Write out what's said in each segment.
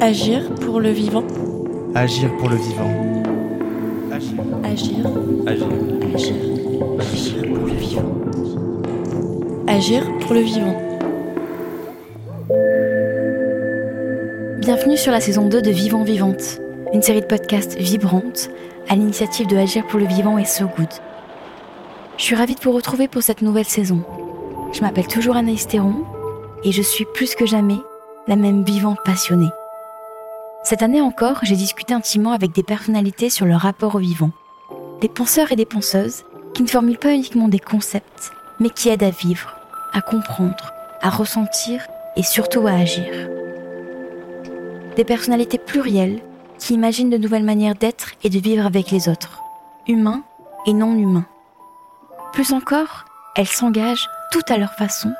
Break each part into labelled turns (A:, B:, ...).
A: Agir pour le vivant.
B: Agir pour le vivant.
A: Agir.
C: Agir.
A: Agir.
C: Agir pour le vivant.
A: Agir pour le vivant.
C: Bienvenue sur la saison 2 de Vivant Vivante, une série de podcasts vibrantes à l'initiative de Agir pour le vivant et So Good. Je suis ravie de vous retrouver pour cette nouvelle saison. Je m'appelle toujours Anaïs Théron et je suis plus que jamais la même vivante passionnée. Cette année encore, j'ai discuté intimement avec des personnalités sur leur rapport au vivant. Des penseurs et des penseuses qui ne formulent pas uniquement des concepts, mais qui aident à vivre, à comprendre, à ressentir et surtout à agir. Des personnalités plurielles qui imaginent de nouvelles manières d'être et de vivre avec les autres, humains et non humains. Plus encore, elles s'engagent tout à leur façon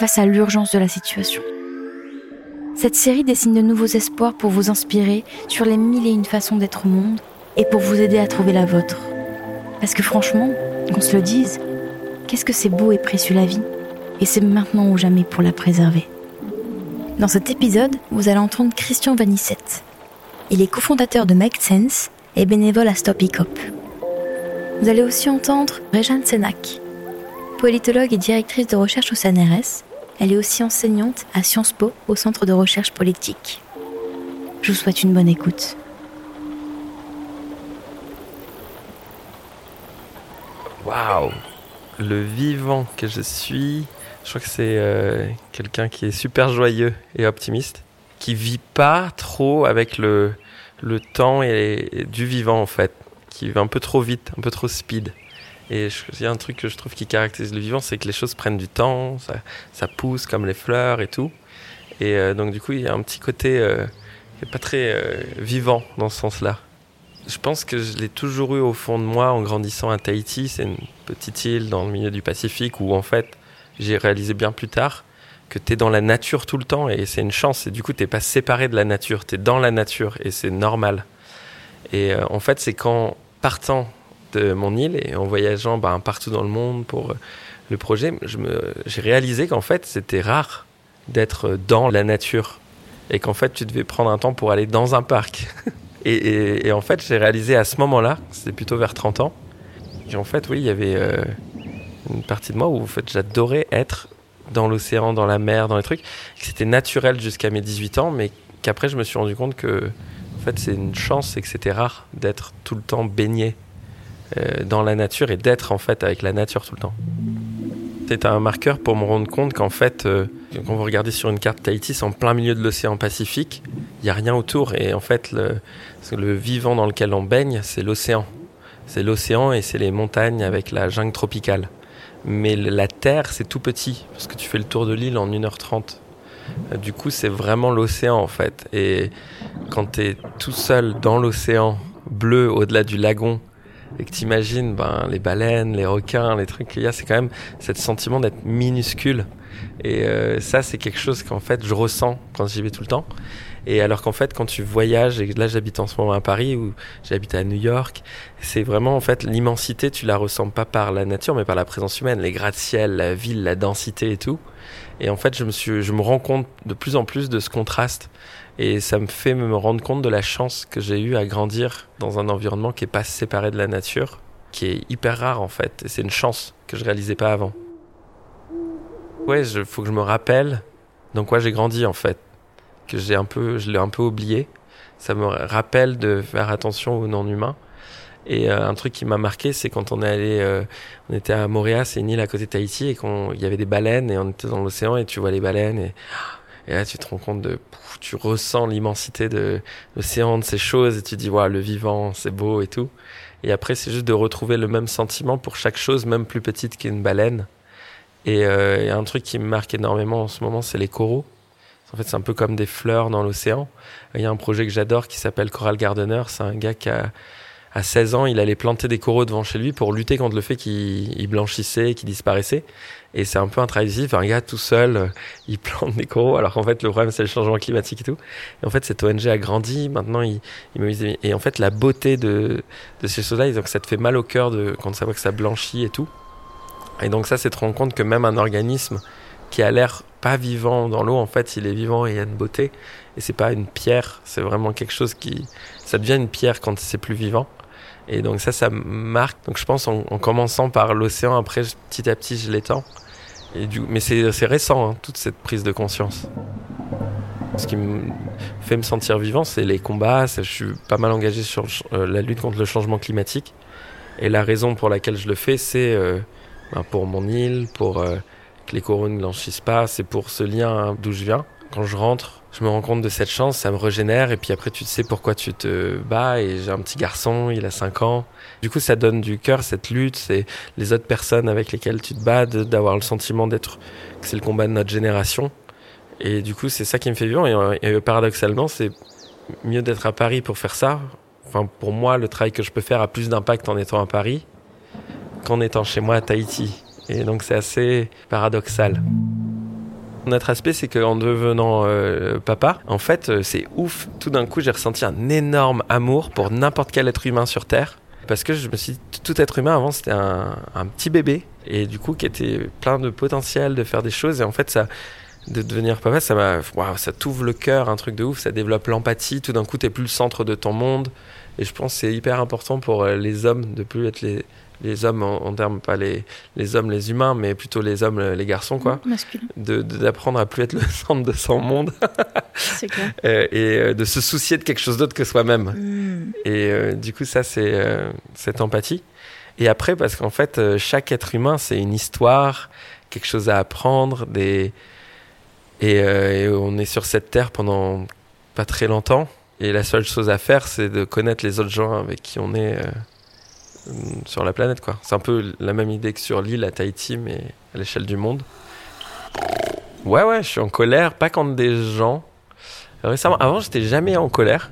C: face à l'urgence de la situation. Cette série dessine de nouveaux espoirs pour vous inspirer sur les mille et une façons d'être au monde et pour vous aider à trouver la vôtre. Parce que franchement, qu'on se le dise, qu'est-ce que c'est beau et précieux la vie Et c'est maintenant ou jamais pour la préserver. Dans cet épisode, vous allez entendre Christian Vanissette. Il est cofondateur de Make Sense et bénévole à Stop Hiccup. Vous allez aussi entendre Réjeanne Sénac, politologue et directrice de recherche au CNRS elle est aussi enseignante à Sciences Po au Centre de recherche politique. Je vous souhaite une bonne écoute.
D: Waouh Le vivant que je suis, je crois que c'est euh, quelqu'un qui est super joyeux et optimiste, qui vit pas trop avec le, le temps et, du vivant en fait, qui va un peu trop vite, un peu trop speed. Et il y a un truc que je trouve qui caractérise le vivant, c'est que les choses prennent du temps, ça, pousse comme les fleurs et tout. Et euh, donc du coup, il y a un petit côté euh, pas très euh, vivant dans ce sens-là. Je pense que je l'ai toujours eu au fond de moi en grandissant à Tahiti. C'est une petite île dans le milieu du Pacifique où en fait, j'ai réalisé bien plus tard que tu es dans la nature tout le temps et c'est une chance. Et du coup, tu pas séparé de la nature, tu es dans la nature et c'est normal. Et en fait, c'est quand partant de mon île et en voyageant ben, partout dans le monde pour euh, le projet, j'ai réalisé qu'en fait, c'était rare d'être dans la nature et qu'en fait, tu devais prendre un temps pour aller dans un parc. et, en fait, j'ai réalisé à ce moment-là, c'était plutôt vers 30 ans, qu'en fait, oui, il y avait euh, une partie de moi où en fait, j'adorais être dans l'océan, dans la mer, dans les trucs, que c'était naturel jusqu'à mes 18 ans, mais qu'après, je me suis rendu compte que en fait, c'est une chance et que c'était rare d'être tout le temps baigné euh, dans la nature et d'être en fait avec la nature tout le temps. C'est un marqueur pour me rendre compte qu'en fait, euh, quand vous regardez sur une carte Tahiti, c'est en plein milieu de l'océan Pacifique, il n'y a rien autour et en fait, le, le vivant dans lequel on baigne, c'est l'océan. C'est l'océan et c'est les montagnes avec la jungle tropicale. Mais la terre, c'est tout petit, parce que tu fais le tour de l'île en 1h30. Euh, du coup, c'est vraiment l'océan en fait. Et quand tu es tout seul dans l'océan bleu au-delà du lagon, et que tu imagines ben, les baleines, les requins, les trucs qu'il y a, c'est quand même ce sentiment d'être minuscule. Et euh, ça, c'est quelque chose qu'en fait, je ressens quand j'y vais tout le temps. Et alors qu'en fait, quand tu voyages, et là j'habite en ce moment à Paris ou j'habite à New York, c'est vraiment en fait l'immensité, tu la ressens pas par la nature, mais par la présence humaine, les gratte-ciel, la ville, la densité et tout. Et en fait, je me, suis, je me rends compte de plus en plus de ce contraste et ça me fait me rendre compte de la chance que j'ai eue à grandir dans un environnement qui est pas séparé de la nature, qui est hyper rare en fait. Et c'est une chance que je réalisais pas avant. Ouais, il faut que je me rappelle dans quoi j'ai grandi en fait, que j'ai un peu, je l'ai un peu oublié. Ça me rappelle de faire attention aux non-humains. Et euh, un truc qui m'a marqué, c'est quand on est allé, euh, on était à Moréa, c'est une île à côté de Tahiti, et qu'il y avait des baleines, et on était dans l'océan, et tu vois les baleines, et là, tu te rends compte de, tu ressens l'immensité de l'océan, de ces choses, et tu dis, ouais, le vivant, c'est beau et tout. Et après, c'est juste de retrouver le même sentiment pour chaque chose, même plus petite qu'une baleine. Et euh, un truc qui me marque énormément en ce moment, c'est les coraux. En fait, c'est un peu comme des fleurs dans l'océan. Il y a un projet que j'adore qui s'appelle Coral Gardener. C'est un gars qui a, à 16 ans, il allait planter des coraux devant chez lui pour lutter contre le fait qu'il blanchissait, qu'il disparaissait. Et c'est un peu intrusif, un gars tout seul, il plante des coraux, alors qu'en fait le problème c'est le changement climatique et tout. Et en fait cette ONG a grandi, maintenant il, il me et en fait la beauté de, de ces choses-là, donc ça te fait mal au cœur de, quand ça voit que ça blanchit et tout. Et donc ça c'est te rendre compte que même un organisme qui a l'air pas vivant dans l'eau, en fait, il est vivant et il y a une beauté. Et c'est pas une pierre, c'est vraiment quelque chose qui. Ça devient une pierre quand c'est plus vivant. Et donc ça, ça marque. Donc je pense en, commençant par l'océan, après petit à petit, je l'étends. Et du, mais c'est récent, hein, toute cette prise de conscience. Ce qui me fait me sentir vivant, c'est les combats. je suis pas mal engagé sur euh, la lutte contre le changement climatique. Et la raison pour laquelle je le fais, c'est euh, ben, pour mon île, pour euh, les coraux ne blanchissent pas, c'est pour ce lien d'où je viens. Quand je rentre, je me rends compte de cette chance, ça me régénère, et puis après tu sais pourquoi tu te bats, et j'ai un petit garçon, il a 5 ans. Du coup, ça donne du cœur, cette lutte, c'est les autres personnes avec lesquelles tu te bats, d'avoir le sentiment d'être, que c'est le combat de notre génération. Et du coup, c'est ça qui me fait vivre, et, et paradoxalement, c'est mieux d'être à Paris pour faire ça. Enfin, pour moi, le travail que je peux faire a plus d'impact en étant à Paris qu'en étant chez moi à Tahiti. Et donc, c'est assez paradoxal. Notre aspect, c'est qu'en devenant euh, papa, en fait, euh, c'est ouf. Tout d'un coup, j'ai ressenti un énorme amour pour n'importe quel être humain sur Terre. Parce que je me suis dit, tout être humain avant, c'était un, petit bébé. Et du coup, qui était plein de potentiel de faire des choses. Et en fait, de devenir papa, ça m'a, ça t'ouvre le cœur, un truc de ouf. Ça développe l'empathie. Tout d'un coup, t'es plus le centre de ton monde. Et je pense que c'est hyper important pour euh, les hommes de plus être les, les hommes en, termes pas les, les hommes les humains mais plutôt les hommes les garçons quoi. De d'apprendre à plus être le centre de son monde.
C: Clair.
D: Euh, et euh, de se soucier de quelque chose d'autre que soi-même.
C: Mm.
D: et euh, du coup ça c'est cette empathie. Et après parce qu'en fait chaque être humain c'est une histoire quelque chose à apprendre des et, et on est sur cette terre pendant pas très longtemps. Et la seule chose à faire c'est de connaître les autres gens avec qui on est sur la planète. quoi. C'est un peu la même idée que sur l'île à Tahiti, mais à l'échelle du monde. Ouais, ouais, je suis en colère, pas contre des gens. Récemment, avant, j'étais jamais en colère.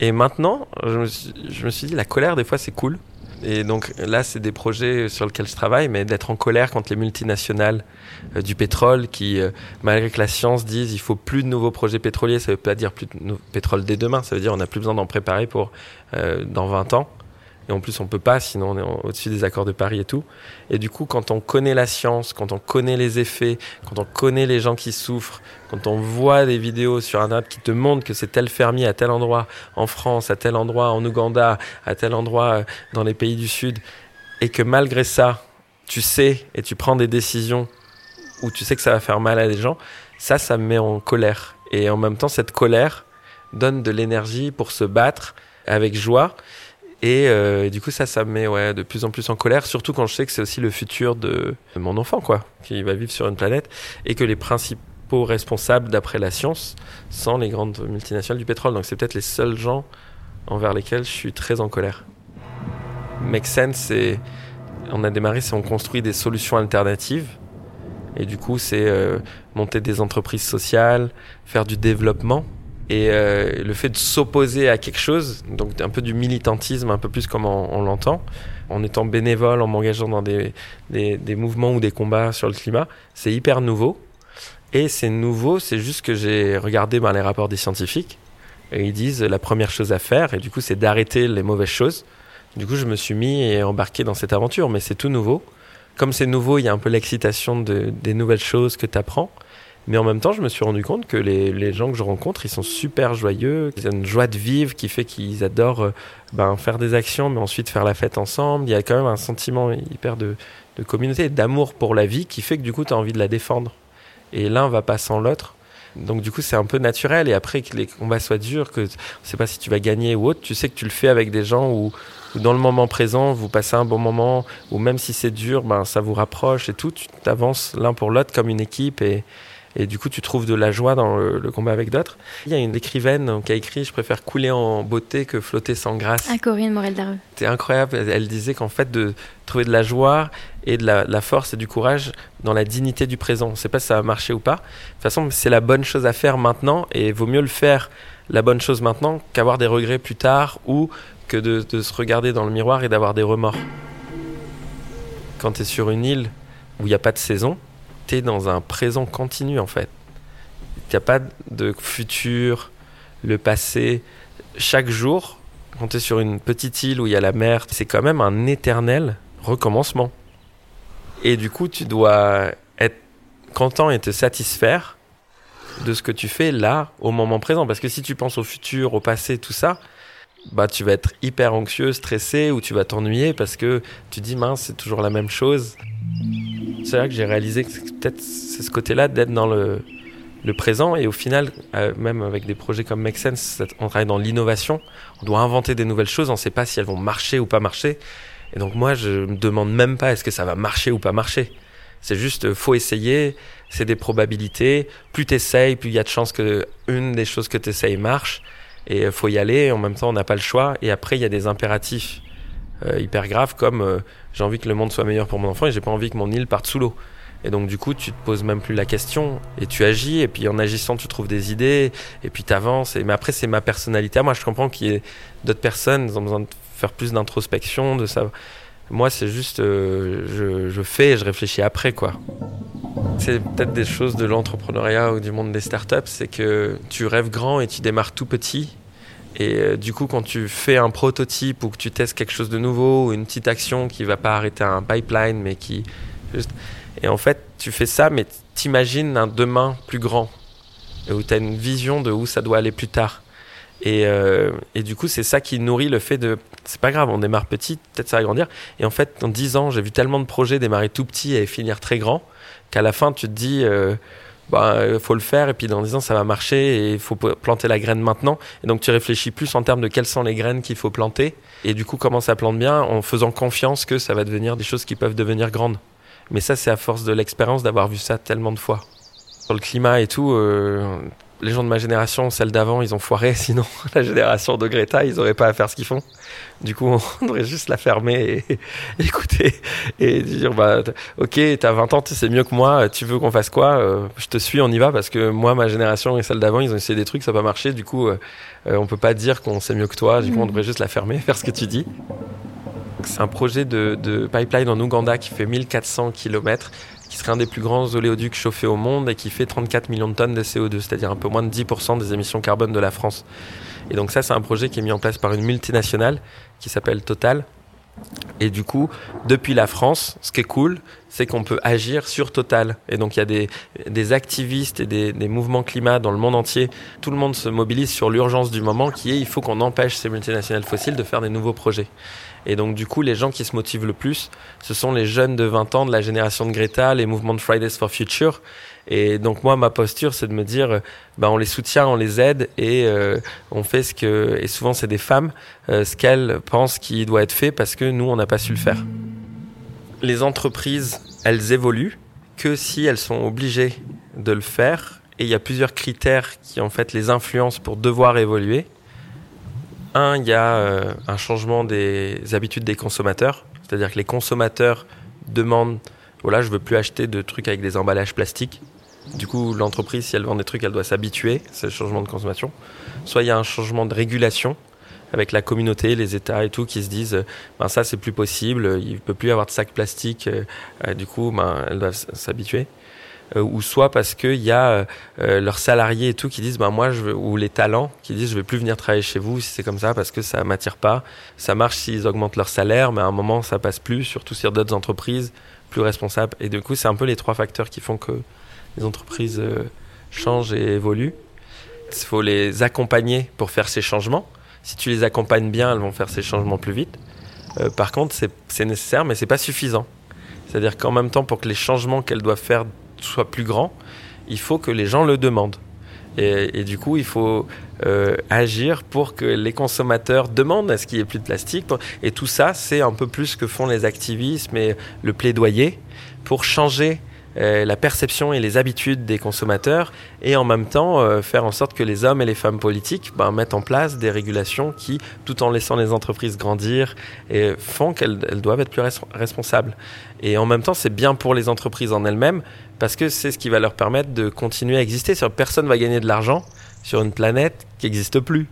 D: Et maintenant, je me, suis, je me suis dit, la colère, des fois, c'est cool. Et donc là, c'est des projets sur lesquels je travaille, mais d'être en colère contre les multinationales euh, du pétrole qui, euh, malgré que la science dise il faut plus de nouveaux projets pétroliers, ça veut pas dire plus de pétrole dès demain, ça veut dire on n'a plus besoin d'en préparer pour euh, dans 20 ans. Et en plus, on peut pas, sinon on est au-dessus des accords de Paris et tout. Et du coup, quand on connaît la science, quand on connaît les effets, quand on connaît les gens qui souffrent, quand on voit des vidéos sur app qui te montrent que c'est tel fermier à tel endroit en France, à tel endroit en Ouganda, à tel endroit euh, dans les pays du Sud, et que malgré ça, tu sais et tu prends des décisions où tu sais que ça va faire mal à des gens, ça, ça me met en colère. Et en même temps, cette colère donne de l'énergie pour se battre avec joie. Euh, et du coup, ça, ça me met ouais, de plus en plus en colère, surtout quand je sais que c'est aussi le futur de mon enfant, quoi, qui va vivre sur une planète, et que les principaux responsables, d'après la science, sont les grandes multinationales du pétrole. Donc c'est peut-être les seuls gens envers lesquels je suis très en colère. Make Sense, c'est... On a démarré, c'est on construit des solutions alternatives. Et du coup, c'est euh, monter des entreprises sociales, faire du développement et euh, le fait de s'opposer à quelque chose, donc un peu du militantisme, un peu plus comme on, l'entend, en étant bénévole, en m'engageant dans des, des, mouvements ou des combats sur le climat, c'est hyper nouveau. Et c'est nouveau, c'est juste que j'ai regardé ben, les rapports des scientifiques, et ils disent la première chose à faire, et du coup c'est d'arrêter les mauvaises choses. Du coup je me suis mis et embarqué dans cette aventure, mais c'est tout nouveau. Comme c'est nouveau, il y a un peu l'excitation de, des nouvelles choses que tu apprends. Mais en même temps, je me suis rendu compte que les, les, gens que je rencontre, ils sont super joyeux. Ils ont une joie de vivre qui fait qu'ils adorent euh, ben, faire des actions, mais ensuite faire la fête ensemble. Il y a quand même un sentiment hyper de, de communauté, d'amour pour la vie qui fait que du coup, tu as envie de la défendre. Et l'un va pas sans l'autre. Donc du coup, c'est un peu naturel. Et après que les combats soient durs, que ne sais pas si tu vas gagner ou autre, tu sais que tu le fais avec des gens où, dans le moment présent, vous passez un bon moment, ou même si c'est dur, ben, ça vous rapproche et tout. Tu avances l'un pour l'autre comme une équipe et du coup, tu trouves de la joie dans le, combat avec d'autres. Il y a une écrivaine qui a écrit Je préfère couler en beauté que flotter sans grâce.
C: Ah, Corinne Morel Dareux.
D: C'est incroyable. Elle disait qu'en fait, de trouver de la joie et de la, force et du courage dans la dignité du présent. On ne sait pas si ça va marcher ou pas. De toute façon, c'est la bonne chose à faire maintenant et vaut mieux le faire la bonne chose maintenant qu'avoir des regrets plus tard ou que de, de se regarder dans le miroir et d'avoir des remords. Quand tu es sur une île où il n'y a pas de saison, dans un présent continu en fait. Il n'y a pas de futur, le passé. Chaque jour, quand tu es sur une petite île où il y a la mer, c'est quand même un éternel recommencement. Et du coup, tu dois être content et te satisfaire de ce que tu fais là, au moment présent. Parce que si tu penses au futur, au passé, tout ça, bah tu vas être hyper anxieux, stressé, ou tu vas t'ennuyer parce que tu dis mince, c'est toujours la même chose. C'est là que j'ai réalisé que peut-être c'est ce côté-là d'être dans le, présent et au final, euh, même avec des projets comme Make Sense, on travaille dans l'innovation, on doit inventer des nouvelles choses, on ne sait pas si elles vont marcher ou pas marcher. Et donc moi, je me demande même pas est-ce que ça va marcher ou pas marcher. C'est juste, euh, faut essayer, c'est des probabilités. Plus tu essayes, plus il y a de chances que une des choses que tu essayes marche. Et euh, faut y aller, en même temps, on n'a pas le choix. Et après, il y a des impératifs hyper graves comme j'ai envie que le monde soit meilleur pour mon enfant et j'ai pas envie que mon île parte sous l'eau. Et donc du coup, tu te poses même plus la question et tu agis. Et puis en agissant, tu trouves des idées et puis tu avances. Et, mais après, c'est ma personnalité. Moi, je comprends qu'il y ait d'autres personnes qui ont besoin de faire plus d'introspection, de ça. Moi, c'est juste, euh, je, je, fais et je réfléchis après, quoi. C'est peut-être des choses de l'entrepreneuriat ou du monde des startups, c'est que tu rêves grand et tu démarres tout petit. Et euh, du coup, quand tu fais un prototype ou que tu testes quelque chose de nouveau ou une petite action qui va pas arrêter un pipeline, mais qui et en fait, tu fais ça, mais t'imagines un demain plus grand, où tu as une vision de où ça doit aller plus tard. Et, euh, et du coup, c'est ça qui nourrit le fait de. C'est pas grave, on démarre petit, peut-être ça va grandir. Et en fait, en 10 ans, j'ai vu tellement de projets démarrer tout petit et finir très grand, qu'à la fin, tu te dis. Euh, bah, faut le faire. Et puis dans 10 ans ça va marcher et il faut planter la graine maintenant. Et donc tu réfléchis plus en termes de quelles sont les graines qu'il faut planter. Et du coup comment ça plante bien? En faisant confiance que ça va devenir des choses qui peuvent devenir grandes. Mais ça, c'est à force de l'expérience d'avoir vu ça tellement de fois. Sur le climat et tout, euh, les gens de ma génération, celle d'avant, ils ont foiré. Sinon, la génération de Greta, ils n'auraient pas à faire ce qu'ils font. Du coup, on devrait juste la fermer et, écouter et dire bah, Ok, t'as 20 ans, tu sais mieux que moi, tu veux qu'on fasse quoi euh, Je te suis, on y va parce que moi, ma génération et celle d'avant, ils ont essayé des trucs, ça n'a pas marché. Du coup, euh, on peut pas dire qu'on sait mieux que toi. Du coup, on mm. devrait juste la fermer, faire ce que tu dis. C'est un projet de, pipeline en Ouganda qui fait 1400 km, qui serait un des plus grands oléoducs chauffés au monde et qui fait 34 millions de tonnes de CO2, c'est-à-dire un peu moins de 10% des émissions carbone de la France. Et donc ça, c'est un projet qui est mis en place par une multinationale qui s'appelle Total. Et du coup, depuis la France, ce qui est cool, c'est qu'on peut agir sur Total. Et donc, il y a des, activistes et des, des, mouvements climat dans le monde entier. Tout le monde se mobilise sur l'urgence du moment qui est il faut qu'on empêche ces multinationales fossiles de faire des nouveaux projets. Et donc, du coup, les gens qui se motivent le plus, ce sont les jeunes de 20 ans de la génération de Greta, les mouvements de Fridays for Future. Et donc, moi, ma posture, c'est de me dire, ben, on les soutient, on les aide et euh, on fait ce que, et souvent, c'est des femmes, euh, ce qu'elles pensent qui doit être fait parce que nous, on n'a pas su le faire. Les entreprises, elles évoluent que si elles sont obligées de le faire. Et il y a plusieurs critères qui, en fait, les influencent pour devoir évoluer. Un, il y a euh, un changement des habitudes des consommateurs. C'est-à-dire que les consommateurs demandent voilà, je veux plus acheter de trucs avec des emballages plastiques. Du coup, l'entreprise, si elle vend des trucs, elle doit s'habituer, c'est le changement de consommation. Soit il y a un changement de régulation avec la communauté, les États et tout, qui se disent, ben ça c'est plus possible, il ne peut plus y avoir de sacs plastiques, euh, du coup, ben, elles doivent s'habituer. Euh, ou soit parce qu'il y a euh, leurs salariés et tout qui disent bah moi je veux, ou les talents qui disent je vais plus venir travailler chez vous si c'est comme ça parce que ça m'attire pas. Ça marche s'ils augmentent leur salaire mais à un moment ça passe plus surtout sur d'autres entreprises plus responsables. Et du coup c'est un peu les trois facteurs qui font que les entreprises euh, changent et évoluent. Il faut les accompagner pour faire ces changements. Si tu les accompagnes bien elles vont faire ces changements plus vite. Par contre c'est nécessaire mais c'est pas suffisant. C'est-à-dire qu'en même temps pour que les changements qu'elles doivent faire soit plus grand, il faut que les gens le demandent. Et, du coup, il faut euh, agir pour que les consommateurs demandent à ce qu'il n'y ait plus de plastique. Et tout ça, c'est un peu plus que font les activismes et le plaidoyer pour changer euh, la perception et les habitudes des consommateurs et en même temps euh, faire en sorte que les hommes et les femmes politiques ben, mettent en place des régulations qui, tout en laissant les entreprises grandir, font qu'elles doivent être plus responsables. Et en même temps, c'est bien pour les entreprises en elles-mêmes parce que c'est ce qui va leur permettre de continuer à exister. Personne va gagner de l'argent sur une planète qui n'existe plus,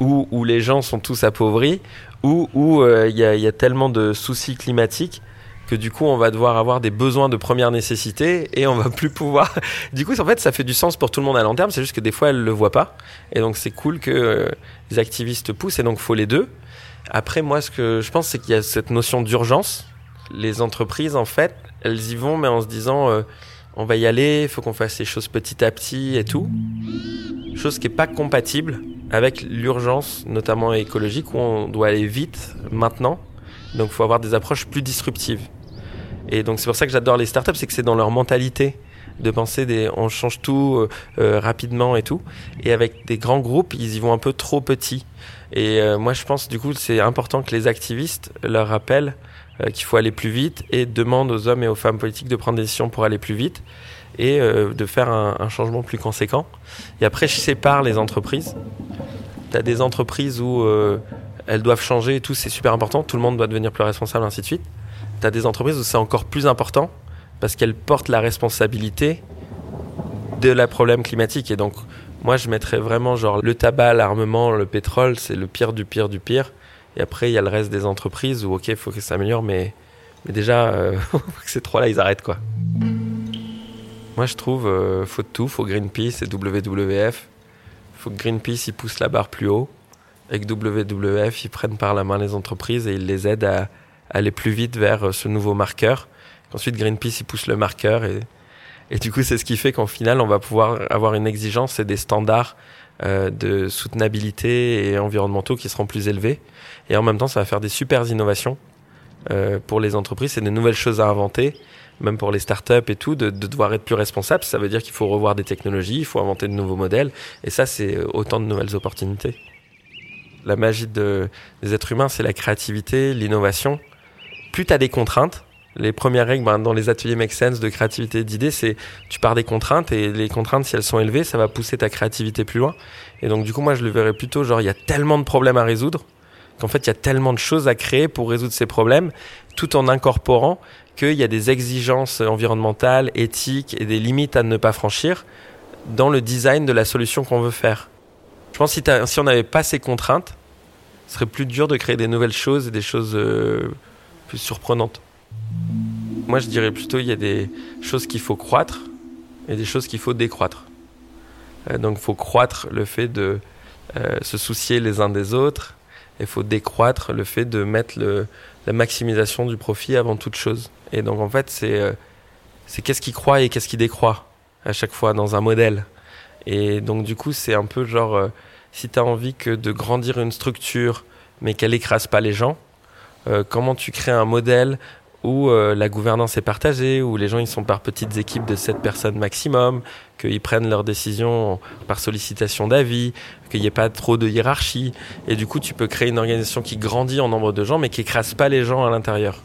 D: où, où, les gens sont tous appauvris, où euh, il y, y, a tellement de soucis climatiques que du coup on va devoir avoir des besoins de première nécessité et on va plus pouvoir. Du coup, en fait, ça fait du sens pour tout le monde à long terme. C'est juste que des fois elles le voient pas, et donc c'est cool que euh, les activistes poussent, et donc faut les deux. Après, moi, ce que je pense, c'est qu'il y a cette notion d'urgence. Les entreprises, en fait, elles y vont, mais en se disant, euh, on va y aller, il faut qu'on fasse les choses petit à petit et tout. Chose qui n'est pas compatible avec l'urgence, notamment écologique, où on doit aller vite maintenant. Donc il faut avoir des approches plus disruptives. Et donc c'est pour ça que j'adore les startups, c'est que c'est dans leur mentalité de penser on change tout euh, euh, rapidement et tout. Et avec des grands groupes, ils y vont un peu trop petits. Et moi, je pense du coup, c'est important que les activistes leur rappellent qu'il faut aller plus vite et demandent aux hommes et aux femmes politiques de prendre des décisions pour aller plus vite et de faire un, changement plus conséquent. Et après, je sépare les entreprises. Tu as des entreprises où elles doivent changer et tout, c'est super important. Tout le monde doit devenir plus responsable, ainsi de suite. Tu as des entreprises où c'est encore plus important parce qu'elle porte la responsabilité de la problème climatique. Et donc, moi, je mettrais vraiment genre le tabac, l'armement, le pétrole, c'est le pire du pire du pire. Et après, il y a le reste des entreprises où, ok, il faut que ça s'améliore, mais, mais déjà, euh, ces trois-là, ils arrêtent quoi. Moi, je trouve, euh, faut de tout. Faut Greenpeace et WWF. Faut que Greenpeace, ils pousse la barre plus haut. Et que WWF, ils prennent par la main les entreprises et ils les aident à aller plus vite vers euh, ce nouveau marqueur Ensuite, Greenpeace, il pousse le marqueur et, et du coup, c'est ce qui fait qu'en final, on va pouvoir avoir une exigence et des standards euh, de soutenabilité et environnementaux qui seront plus élevés. Et en même temps, ça va faire des super innovations euh, pour les entreprises. C'est des nouvelles choses à inventer, même pour les startups et tout, de, de devoir être plus responsable. Ça veut dire qu'il faut revoir des technologies, il faut inventer de nouveaux modèles. Et ça, c'est autant de nouvelles opportunités. La magie de, des êtres humains, c'est la créativité, l'innovation. Plus tu as des contraintes, les premières règles ben, dans les ateliers Make Sense de créativité d'idées, c'est tu pars des contraintes et les contraintes, si elles sont élevées, ça va pousser ta créativité plus loin. Et donc, du coup, moi, je le verrais plutôt genre, il y a tellement de problèmes à résoudre qu'en fait, il y a tellement de choses à créer pour résoudre ces problèmes, tout en incorporant qu'il y a des exigences environnementales, éthiques et des limites à ne pas franchir dans le design de la solution qu'on veut faire. Je pense que si, on n'avait pas ces contraintes, ce serait plus dur de créer des nouvelles choses et des choses euh, plus surprenantes. Moi, je dirais plutôt il y a des choses qu'il faut croître et des choses qu'il faut décroître. Euh, donc, il faut croître le fait de euh, se soucier les uns des autres il faut décroître le fait de mettre la maximisation du profit avant toute chose. Et donc, en fait, c'est euh, qu'est-ce qui croit et qu'est-ce qui décroît à chaque fois dans un modèle. Et donc, du coup, c'est un peu genre, si tu as envie que de grandir une structure mais qu'elle écrase pas les gens, comment tu crées un modèle où euh, la gouvernance est partagée, où les gens ils sont par petites équipes de 7 personnes maximum, qu'ils prennent leurs décisions par sollicitation d'avis, qu'il n'y ait pas trop de hiérarchie. Et du coup, tu peux créer une organisation qui grandit en nombre de gens, mais qui écrase pas les gens à l'intérieur.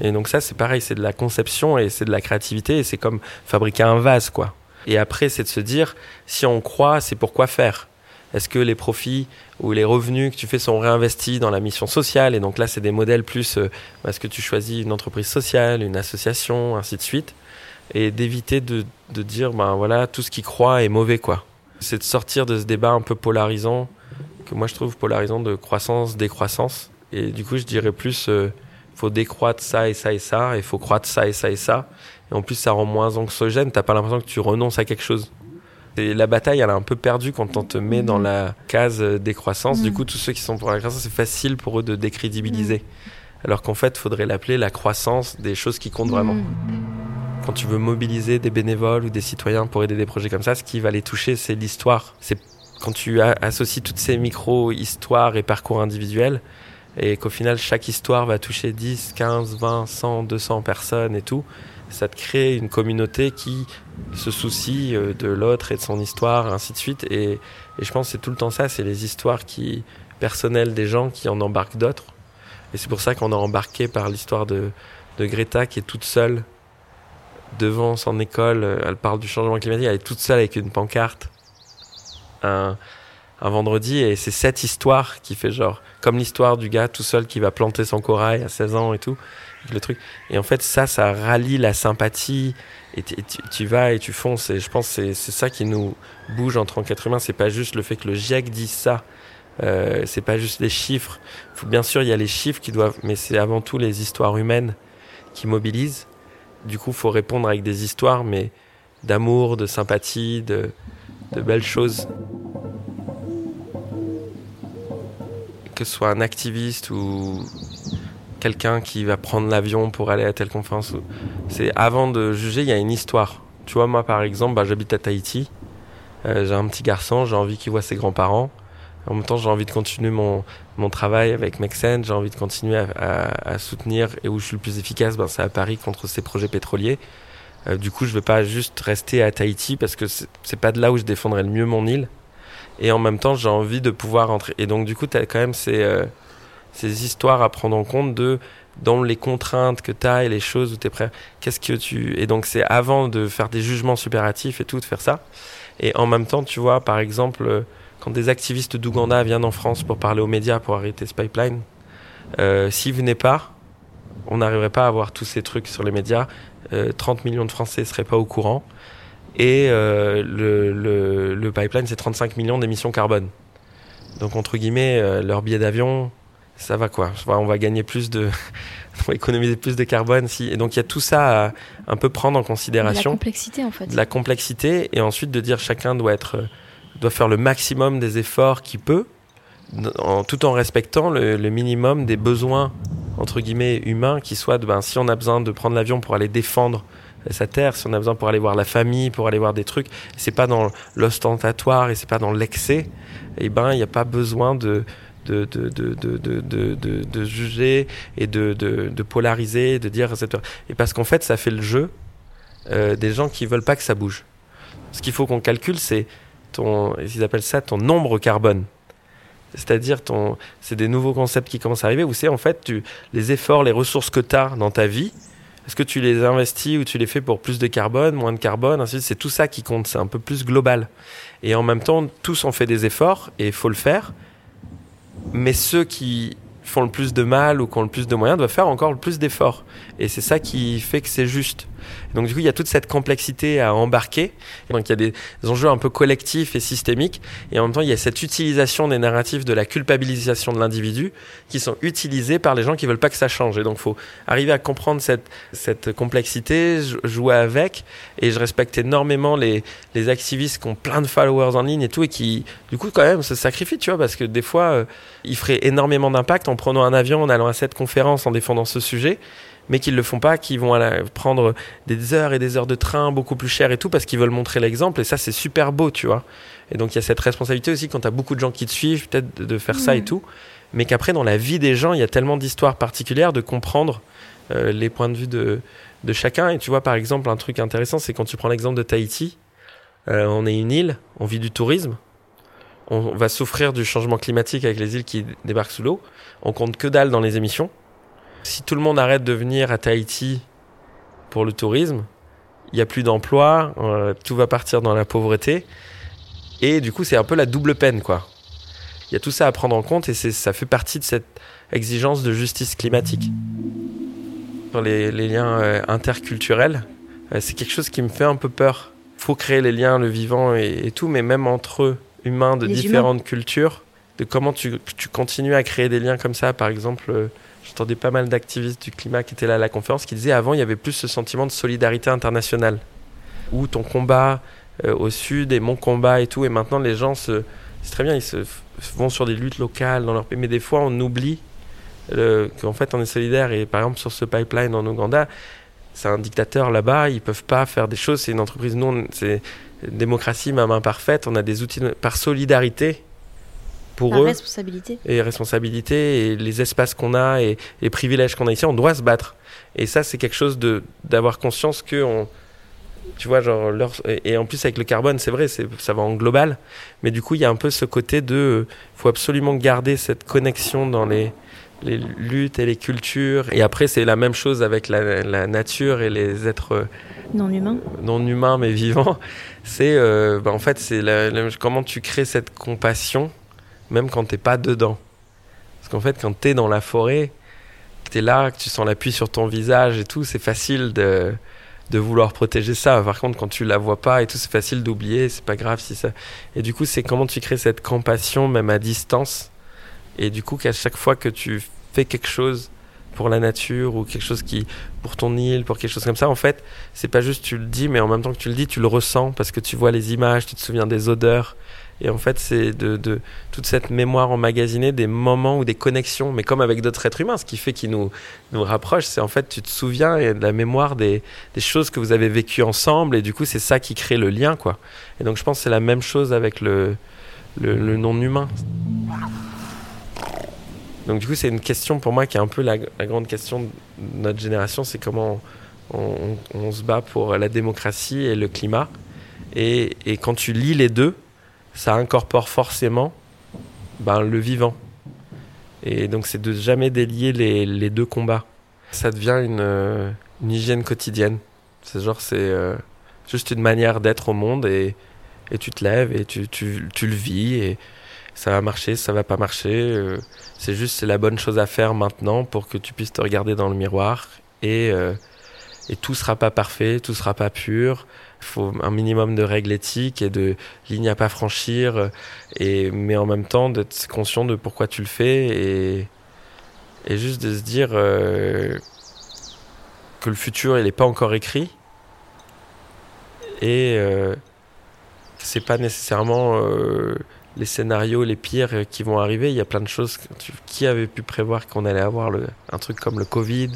D: Et donc ça, c'est pareil, c'est de la conception et c'est de la créativité, et c'est comme fabriquer un vase, quoi. Et après, c'est de se dire, si on croit, c'est pourquoi faire? Est-ce que les profits ou les revenus que tu fais sont réinvestis dans la mission sociale? Et donc là, c'est des modèles plus, euh, est-ce que tu choisis une entreprise sociale, une association, ainsi de suite? Et d'éviter de, de, dire, ben voilà, tout ce qui croit est mauvais, quoi. C'est de sortir de ce débat un peu polarisant, que moi je trouve polarisant de croissance, décroissance. Et du coup, je dirais plus, euh, faut décroître ça et ça et ça, et faut croître ça et ça et ça. Et en plus, ça rend moins anxiogène, t'as pas l'impression que tu renonces à quelque chose. Et la bataille, elle est un peu perdue quand on te met dans la case décroissance. Du mm. coup, tous ceux qui sont pour la croissance, c'est facile pour eux de décrédibiliser. Mm. Alors qu'en fait, il faudrait l'appeler la croissance des choses qui comptent vraiment. Quand tu veux mobiliser des bénévoles ou des citoyens pour aider des projets comme ça, ce qui va les toucher, c'est l'histoire. C'est quand tu associes toutes ces micro-histoires et parcours individuels, et qu'au final, chaque histoire va toucher 10, 15, 20, 100, 200 personnes et tout ça te crée une communauté qui se soucie euh, de l'autre et de son histoire, ainsi de suite. Et, je pense que c'est tout le temps ça, c'est les histoires qui personnelles des gens qui en embarquent d'autres. Et c'est pour ça qu'on a embarqué par l'histoire de Greta qui est toute seule devant son école. Euh, elle parle du changement climatique, elle est toute seule avec une pancarte. Un, un vendredi et c'est cette histoire qui fait genre comme l'histoire du gars tout seul qui va planter son corail à 16 ans et tout le truc et en fait ça ça rallie la sympathie et, tu, vas et tu fonces et je pense c'est c'est ça qui nous bouge en tant qu'être humain c'est pas juste le fait que le GIEC dise ça euh, c'est pas juste les chiffres bien sûr il y a les chiffres qui doivent mais c'est avant tout les histoires humaines qui mobilisent du coup faut répondre avec des histoires mais d'amour de sympathie de belles choses que ce soit un activiste ou quelqu'un qui va prendre l'avion pour aller à telle conférence, c'est avant de juger, il y a une histoire Tu vois, moi par exemple, bah, j'habite à Tahiti. Euh, j'ai un petit garçon, j'ai envie qu'il voit ses grands-parents. En même temps, j'ai envie de continuer mon, mon travail avec Mexen, j'ai envie de continuer à, à, à, soutenir et où je suis le plus efficace, ben, c'est à Paris contre ces projets pétroliers. Euh, du coup, je ne veux pas juste rester à Tahiti parce que c'est pas de là où je défendrai le mieux mon île. Et en même temps, j'ai envie de pouvoir entrer. Et donc, du coup, tu as quand même ces, euh, ces histoires à prendre en compte de dans les contraintes que tu as et les choses où tu es prêt. Qu'est-ce que tu. Et donc, c'est avant de faire des jugements supératifs et tout, de faire ça. Et en même temps, tu vois, par exemple quand des activistes d'Ouganda viennent en France pour parler aux médias pour arrêter ce pipeline, euh, s'ils venaient pas, on n'arriverait pas à avoir tous ces trucs sur les médias. Euh, 30 millions de Français seraient pas au courant. Et euh, le, le, le, pipeline, c'est 35 millions d'émissions carbone. Donc, entre guillemets, euh, leur billet d'avion, ça va quoi. On va gagner plus de. on va économiser plus de carbone. Si... Et donc, il y a tout ça à un peu prendre en considération.
C: De la complexité, en fait.
D: De la complexité. Et ensuite, de dire chacun doit être doit faire le maximum des efforts qu'il peut, tout en respectant le, minimum des besoins entre guillemets humains, qui soient ben, si on a besoin de prendre l'avion pour aller défendre sa terre, si on a besoin pour aller voir la famille, pour aller voir des trucs, c'est pas dans l'ostentatoire et c'est pas dans l'excès, et ben il n'y a pas besoin de de, de, de, de, juger et de, polariser, de dire et parce qu'en fait ça fait le jeu euh, des gens qui veulent pas que ça bouge. Ce qu'il faut qu'on calcule, c'est ils appellent ça ton nombre carbone. C'est-à-dire, ton, c'est des nouveaux concepts qui commencent à arriver où c'est en fait les efforts, les ressources que tu as dans ta vie, est-ce que tu les investis ou tu les fais pour plus de carbone, moins de carbone, ainsi c'est tout ça qui compte, c'est un peu plus global. Et en même temps, tous ont fait des efforts et il faut le faire. Mais ceux qui font le plus de mal ou qui ont le plus de moyens doivent faire encore le plus d'efforts. Et c'est ça qui fait que c'est juste. Donc du coup, il y a toute cette complexité à embarquer. Donc il y a des enjeux un peu collectifs et systémiques. Et en même temps, il y a cette utilisation des narratifs de la culpabilisation de l'individu qui sont utilisés par les gens qui veulent pas que ça change. Et donc, faut arriver à comprendre cette, cette complexité, jouer avec. Et je respecte énormément les, les activistes qui ont plein de followers en ligne et tout, et qui, du coup, quand même, se sacrifient, tu vois, parce que des fois, euh, ils feraient énormément d'impact en prenant un avion, en allant à cette conférence, en défendant ce sujet mais qu'ils le font pas, qui vont prendre des heures et des heures de train beaucoup plus cher et tout parce qu'ils veulent montrer l'exemple et ça c'est super beau, tu vois. Et donc il y a cette responsabilité aussi quand tu as beaucoup de gens qui te suivent, peut-être de, faire ça et tout, mais qu'après dans la vie des gens, il y a tellement d'histoires particulières de comprendre euh, les points de vue de, de chacun. Et tu vois par exemple un truc intéressant, c'est quand tu prends l'exemple de Tahiti, euh, on est une île, on vit du tourisme, on va souffrir du changement climatique avec les îles qui débarquent sous l'eau, on compte que dalle dans les émissions si tout le monde arrête de venir à Tahiti pour le tourisme, il n'y a plus d'emplois, euh, tout va partir dans la pauvreté. Et du coup, c'est un peu la double peine, quoi. Il y a tout ça à prendre en compte et ça fait partie de cette exigence de justice climatique. Sur les, les liens euh, interculturels, euh, c'est quelque chose qui me fait un peu peur. Il faut créer les liens, le vivant et, et, tout, mais même entre humains de les différentes humains. cultures, de comment tu, tu, continues à créer des liens comme ça, par exemple J'entendais pas mal d'activistes du climat qui étaient là à la conférence qui disaient avant il y avait plus ce sentiment de solidarité internationale. Où ton combat euh, au sud et mon combat et tout et maintenant les gens se c'est très bien ils se vont sur des luttes locales dans leur pays mais des fois on oublie qu'en fait on est solidaire. Et par exemple sur ce pipeline en Ouganda c'est un dictateur là-bas ils peuvent pas faire des choses c'est une entreprise non c'est démocratie ma main parfaite on a des outils par solidarité pour
C: La
D: eux
C: responsabilité.
D: et responsabilité et les espaces qu'on a et les privilèges qu'on a ici, on doit se battre. Et ça, c'est quelque chose de d'avoir conscience que on, tu vois, genre leur, et, en plus avec le carbone, c'est vrai, c'est ça va en global, mais du coup, il y a un peu ce côté de, faut absolument garder cette connexion dans les les luttes et les cultures. Et après, c'est la même chose avec la, la nature et les êtres
C: non humains,
D: non humains mais vivants. C'est, euh, bah, en fait, c'est la, la, comment tu crées cette compassion même quand t'es pas dedans. Parce qu'en fait, quand t'es dans la forêt, que t'es là, que tu sens l'appui sur ton visage et tout, c'est facile de, de vouloir protéger ça. Par contre, quand tu la vois pas et tout, c'est facile d'oublier, c'est pas grave si ça. Et du coup, c'est comment tu crées cette compassion, même à distance. Et du coup, qu'à chaque fois que tu fais quelque chose pour la nature ou quelque chose qui pour ton île pour quelque chose comme ça en fait c'est pas juste tu le dis mais en même temps que tu le dis tu le ressens parce que tu vois les images tu te souviens des odeurs Et en fait, c'est de, toute cette mémoire emmagasinée, des moments ou des connexions, mais comme avec d'autres êtres humains, ce qui fait qu'ils nous, nous rapprochent, c'est en fait, tu te souviens et de la mémoire des, choses que vous avez vécues ensemble, et du coup, c'est ça qui crée le lien, quoi. Et donc, je pense que c'est la même chose avec le, le, non-humain. Donc, du coup, c'est une question pour moi qui est un peu la, grande question de notre génération, c'est comment on, on, on, se bat pour la démocratie et le climat. Et, et quand tu lis les deux, ça incorpore forcément ben, le vivant. Et donc c'est de jamais délier les, les, deux combats. Ça devient une, euh, une hygiène quotidienne. C'est genre, c'est euh, juste une manière d'être au monde et, et, tu te lèves et tu, tu, tu, le vis et ça va marcher, ça va pas marcher. Euh, c'est juste, c'est la bonne chose à faire maintenant pour que tu puisses te regarder dans le miroir et, et tout sera pas parfait, tout sera pas pur faut un minimum de règles éthiques et de lignes à pas franchir, et, mais en même temps d'être conscient de pourquoi tu le fais et, et juste de se dire euh, que le futur il n'est pas encore écrit et euh, c'est pas nécessairement euh, les scénarios les pires qui vont arriver. Il y a plein de choses. Qui avait pu prévoir qu'on allait avoir le, un truc comme le Covid,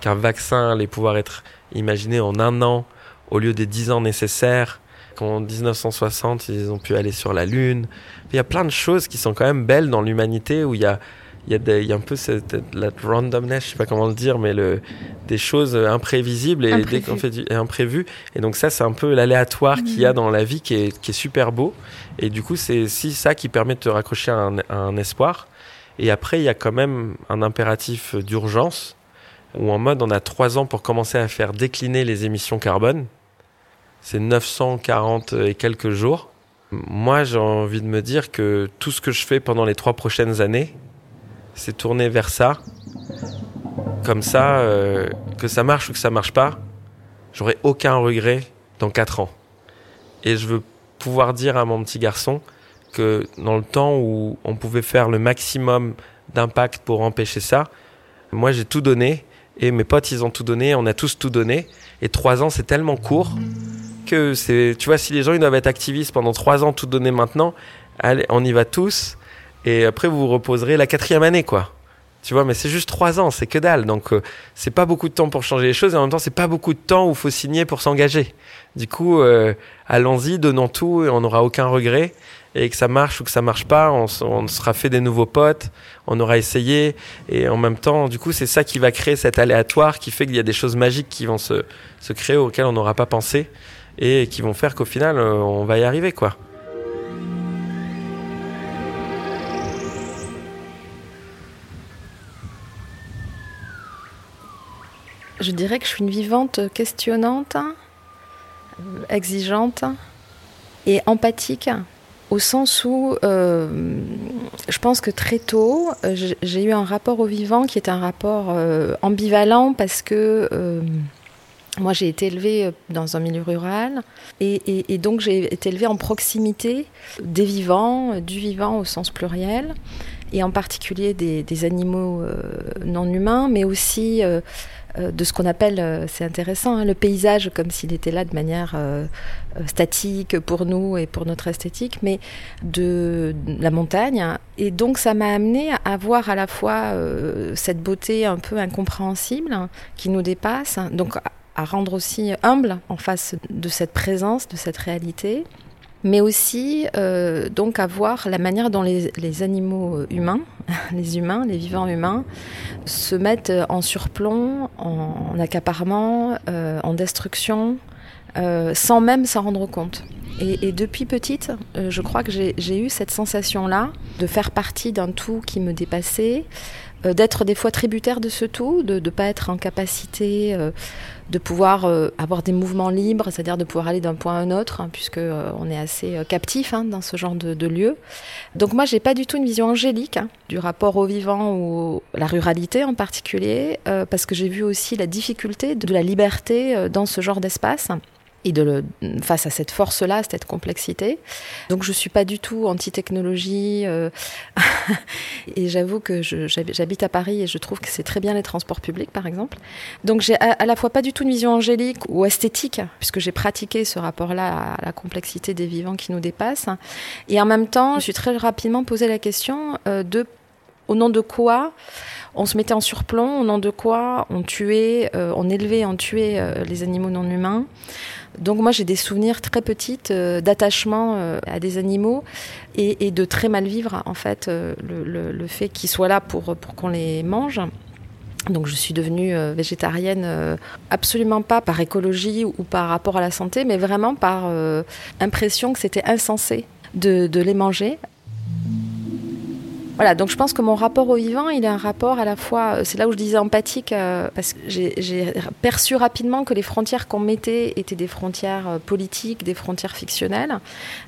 D: qu'un vaccin allait pouvoir être imaginé en un an au lieu des 10 ans nécessaires. Qu'en 1960, ils ont pu aller sur la Lune. Il y a plein de choses qui sont quand même belles dans l'humanité où il y a, il y, a des, il y a un peu cette, la randomness, je sais pas comment le dire, mais le, des choses imprévisibles et dès qu'on fait du imprévu. Et donc ça, c'est un peu l'aléatoire mmh. qu'il y a dans la vie qui est, qui est super beau. Et du coup, c'est si ça qui permet de te raccrocher à un, à un espoir. Et après, il y a quand même un impératif d'urgence où en mode on a trois ans pour commencer à faire décliner les émissions carbone c'est 940 et quelques jours. Moi, j'ai envie de me dire que tout ce que je fais pendant les trois prochaines années, c'est tourner vers ça. Comme ça, euh, que ça marche ou que ça marche pas, j'aurai aucun regret dans quatre ans. Et je veux pouvoir dire à mon petit garçon que dans le temps où on pouvait faire le maximum d'impact pour empêcher ça, moi j'ai tout donné et mes potes ils ont tout donné, on a tous tout donné. Et trois ans c'est tellement court que c'est, tu vois, si les gens ils doivent être activistes pendant trois ans, tout donner maintenant, allez, on y va tous. Et après, vous vous reposerez la quatrième année, quoi. Tu vois, mais c'est juste trois ans, c'est que dalle. Donc, euh, c'est pas beaucoup de temps pour changer les choses et en même temps, c'est pas beaucoup de temps où faut signer pour s'engager. Du coup, euh, allons-y, donnons tout et on n'aura aucun regret. Et que ça marche ou que ça marche pas, on, sera fait des nouveaux potes, on aura essayé. Et en même temps, du coup, c'est ça qui va créer cet aléatoire qui fait qu'il y a des choses magiques qui vont se, se créer auxquelles on n'aura pas pensé et qui vont faire qu'au final, euh, on va y arriver, quoi.
E: Je dirais que je suis une vivante questionnante, euh, exigeante et empathique, au sens où euh, je pense que très tôt, j'ai eu un rapport au vivant qui est un rapport euh, ambivalent parce que euh, moi, j'ai été élevée dans un milieu rural et, donc j'ai été élevée en proximité des vivants, du vivant au sens pluriel, et en particulier des, des animaux non humains, mais aussi de ce qu'on appelle, euh, c'est intéressant, hein, le paysage comme s'il était là de manière euh, statique pour nous et pour notre esthétique, mais de, la montagne. Et donc ça m'a amené à voir à la fois euh, cette beauté un peu incompréhensible qui nous dépasse, donc à rendre aussi humble en face de cette présence, de cette réalité, mais aussi euh, donc à voir la manière dont les, animaux humains, les humains, les vivants humains, se mettent en surplomb, en, en accaparement, euh, en destruction, euh, sans même s'en rendre compte. Et, depuis petite, euh, je crois que j'ai eu cette sensation-là de faire partie d'un tout qui me dépassait, euh, d'être des fois tributaire de ce tout, de ne pas être en capacité euh, de pouvoir euh, avoir des mouvements libres, c'est-à-dire de pouvoir aller d'un point à un autre, hein, puisque euh, on est assez euh, captif hein, dans ce genre de, de, lieu. Donc moi, j'ai pas du tout une vision angélique hein, du rapport au vivant ou la ruralité en particulier, parce que j'ai vu aussi la difficulté de la liberté dans ce genre d'espace et de le, face à cette force-là, cette complexité. Donc je suis pas du tout anti-technologie euh, et j'avoue que j'habite à Paris et je trouve que c'est très bien les transports publics par exemple. Donc j'ai à, la fois pas du tout une vision angélique ou esthétique puisque j'ai pratiqué ce rapport-là à la complexité des vivants qui nous dépassent et en même temps je suis très rapidement posé la question euh, de au nom de quoi on se mettait en surplomb, au nom de quoi on tuait, euh, on élevait, on tuait les animaux non humains. Donc moi j'ai des souvenirs très petites euh, d'attachement euh, à des animaux et, de très mal vivre en fait euh, le, fait qu'ils soient là pour, pour qu'on les mange. Donc je suis devenue végétarienne absolument pas par écologie ou par rapport à la santé, mais vraiment par impression que c'était insensé de les manger voilà, donc je pense que mon rapport au vivant, il est un rapport à la fois, euh, c'est là où je disais empathique, euh, parce que j'ai perçu rapidement que les frontières qu'on mettait étaient des frontières euh, politiques, des frontières fictionnelles,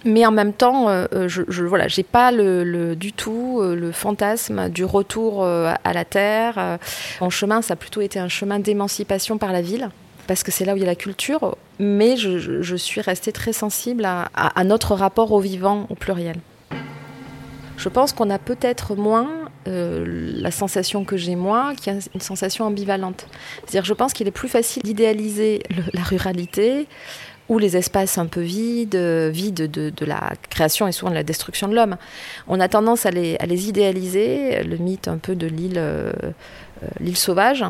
E: mais en même temps, je, je voilà, pas du tout le fantasme du retour à la terre. Mon chemin, ça a plutôt été un chemin d'émancipation par la ville parce que c'est là où il y a la culture, mais je, suis restée très sensible à notre rapport au vivant au pluriel. Je pense qu'on a peut-être moins euh, la sensation que j'ai moi, qui est une sensation ambivalente. C'est-à-dire, je pense qu'il est plus facile d'idéaliser la ruralité ou les espaces un peu vides, vides de, la création et souvent de la destruction de l'homme. On a tendance à les, idéaliser, le mythe un peu de euh, euh, l'île sauvage.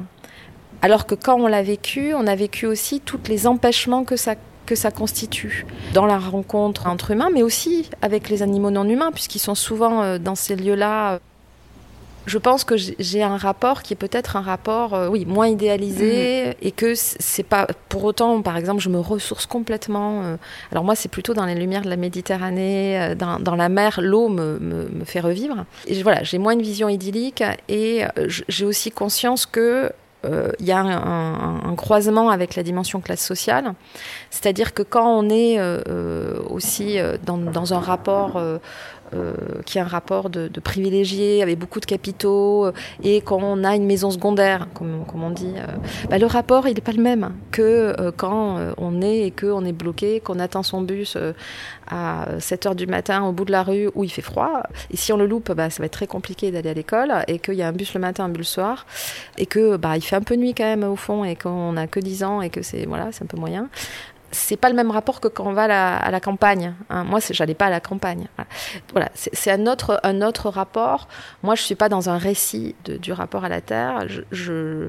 E: Alors que quand on l'a vécu, on a vécu aussi tous les empêchements que ça que ça constitue dans la rencontre entre humains, mais aussi avec les animaux non humains, puisqu'ils sont souvent euh, dans ces lieux-là. Je pense que j'ai un rapport qui est peut-être un rapport, euh, oui, moins idéalisé, mhm. et que c'est pas pour autant, par exemple, je me ressource complètement. Euh, alors moi, c'est plutôt dans les lumières de la Méditerranée, dans, la mer, l'eau me, me, fait revivre. Et voilà, j'ai moins une vision idyllique, et j'ai aussi conscience que euh, il y a un, croisement avec la dimension classe sociale. C'est-à-dire que quand on est euh, euh, aussi dans, un rapport euh, qui est un rapport de, de, privilégiés avec beaucoup de capitaux, euh, et quand on a une maison secondaire, comme, on dit, euh, bah, le rapport il n'est pas le même que quand on est et qu'on est bloqué, qu'on attend son bus à 7 heures du matin au bout de la rue où il fait froid. Et si on le loupe, bah, ça va être très compliqué d'aller à l'école, et qu'il y a un bus le matin, un bus le soir, et que bah, il fait un peu nuit quand même au fond, et qu'on n'a que 10 ans, et que c'est voilà, c'est un peu moyen c'est pas le même rapport que quand on va à la, campagne. Hein. Moi, j'allais pas à la campagne. Voilà, c'est un autre, un autre rapport. Moi, je suis pas dans un récit du rapport à la terre. Je, je,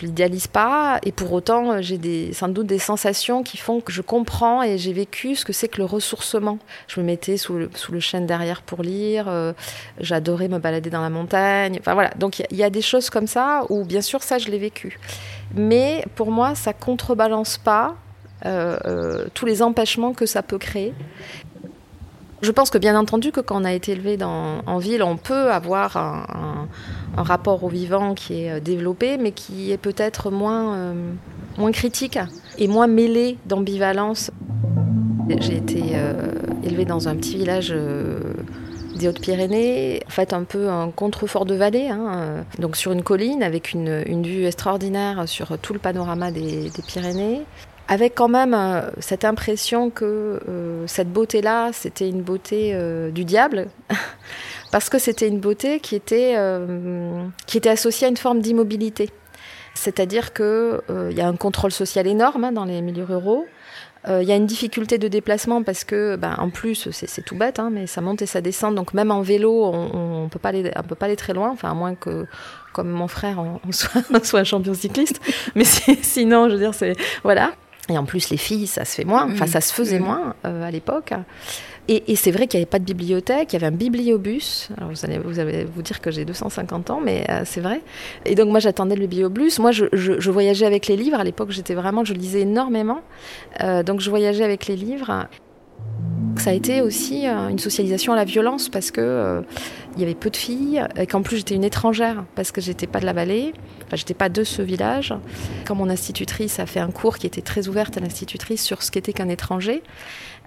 E: l'idéalise pas, et pour autant, j'ai des, sans doute des sensations qui font que je comprends et j'ai vécu ce que c'est que le ressourcement. Je me mettais sous le, sous le chêne derrière pour lire. Euh, j'adorais me balader dans la montagne. Enfin voilà. Donc il y, y, a des choses comme ça où, bien sûr, ça, je l'ai vécu. Mais pour moi, ça contrebalance pas euh, euh, tous les empêchements que ça peut créer. Je pense que bien entendu que quand on a été élevé dans, en ville, on peut avoir un, rapport au vivant qui est euh, développé, mais qui est peut-être moins, moins critique et moins mêlé d'ambivalence. J'ai été élevée dans un petit village des Hautes-Pyrénées, en fait un peu un contrefort de vallée, hein, donc sur une colline avec une, vue extraordinaire sur tout le panorama des Pyrénées avec quand même euh, cette impression que euh, cette beauté-là, c'était une beauté euh, du diable, parce que c'était une beauté qui était, qui était associée à une forme d'immobilité. C'est-à-dire qu'il il y a un contrôle social énorme hein, dans les milieux ruraux. Il y a une difficulté de déplacement parce que, ben, en plus, c'est tout bête, hein, mais ça monte et ça descend. Donc même en vélo, on ne on peut pas aller très loin. Enfin, à moins que, comme mon frère, on, soit, soit, un champion cycliste. Mais sinon, je veux dire, c'est voilà. Et en plus, les filles, ça se fait moins, enfin, ça se faisait moins euh, à l'époque. Et, c'est vrai qu'il n'y avait pas de bibliothèque, il y avait un bibliobus. Alors vous allez vous, allez vous dire que j'ai 250 ans, mais euh, c'est vrai. Et donc moi j'attendais le bibliobus. Moi je, je, voyageais avec les livres. À l'époque j'étais vraiment, je lisais énormément. Euh, donc je voyageais avec les livres. Ça a été aussi une socialisation à la violence parce que il y avait peu de filles et qu'en plus j'étais une étrangère parce que j'étais pas de la vallée, j'étais pas de ce village. Quand mon institutrice a fait un cours qui était très ouverte à l'institutrice sur ce qu'était qu'un étranger,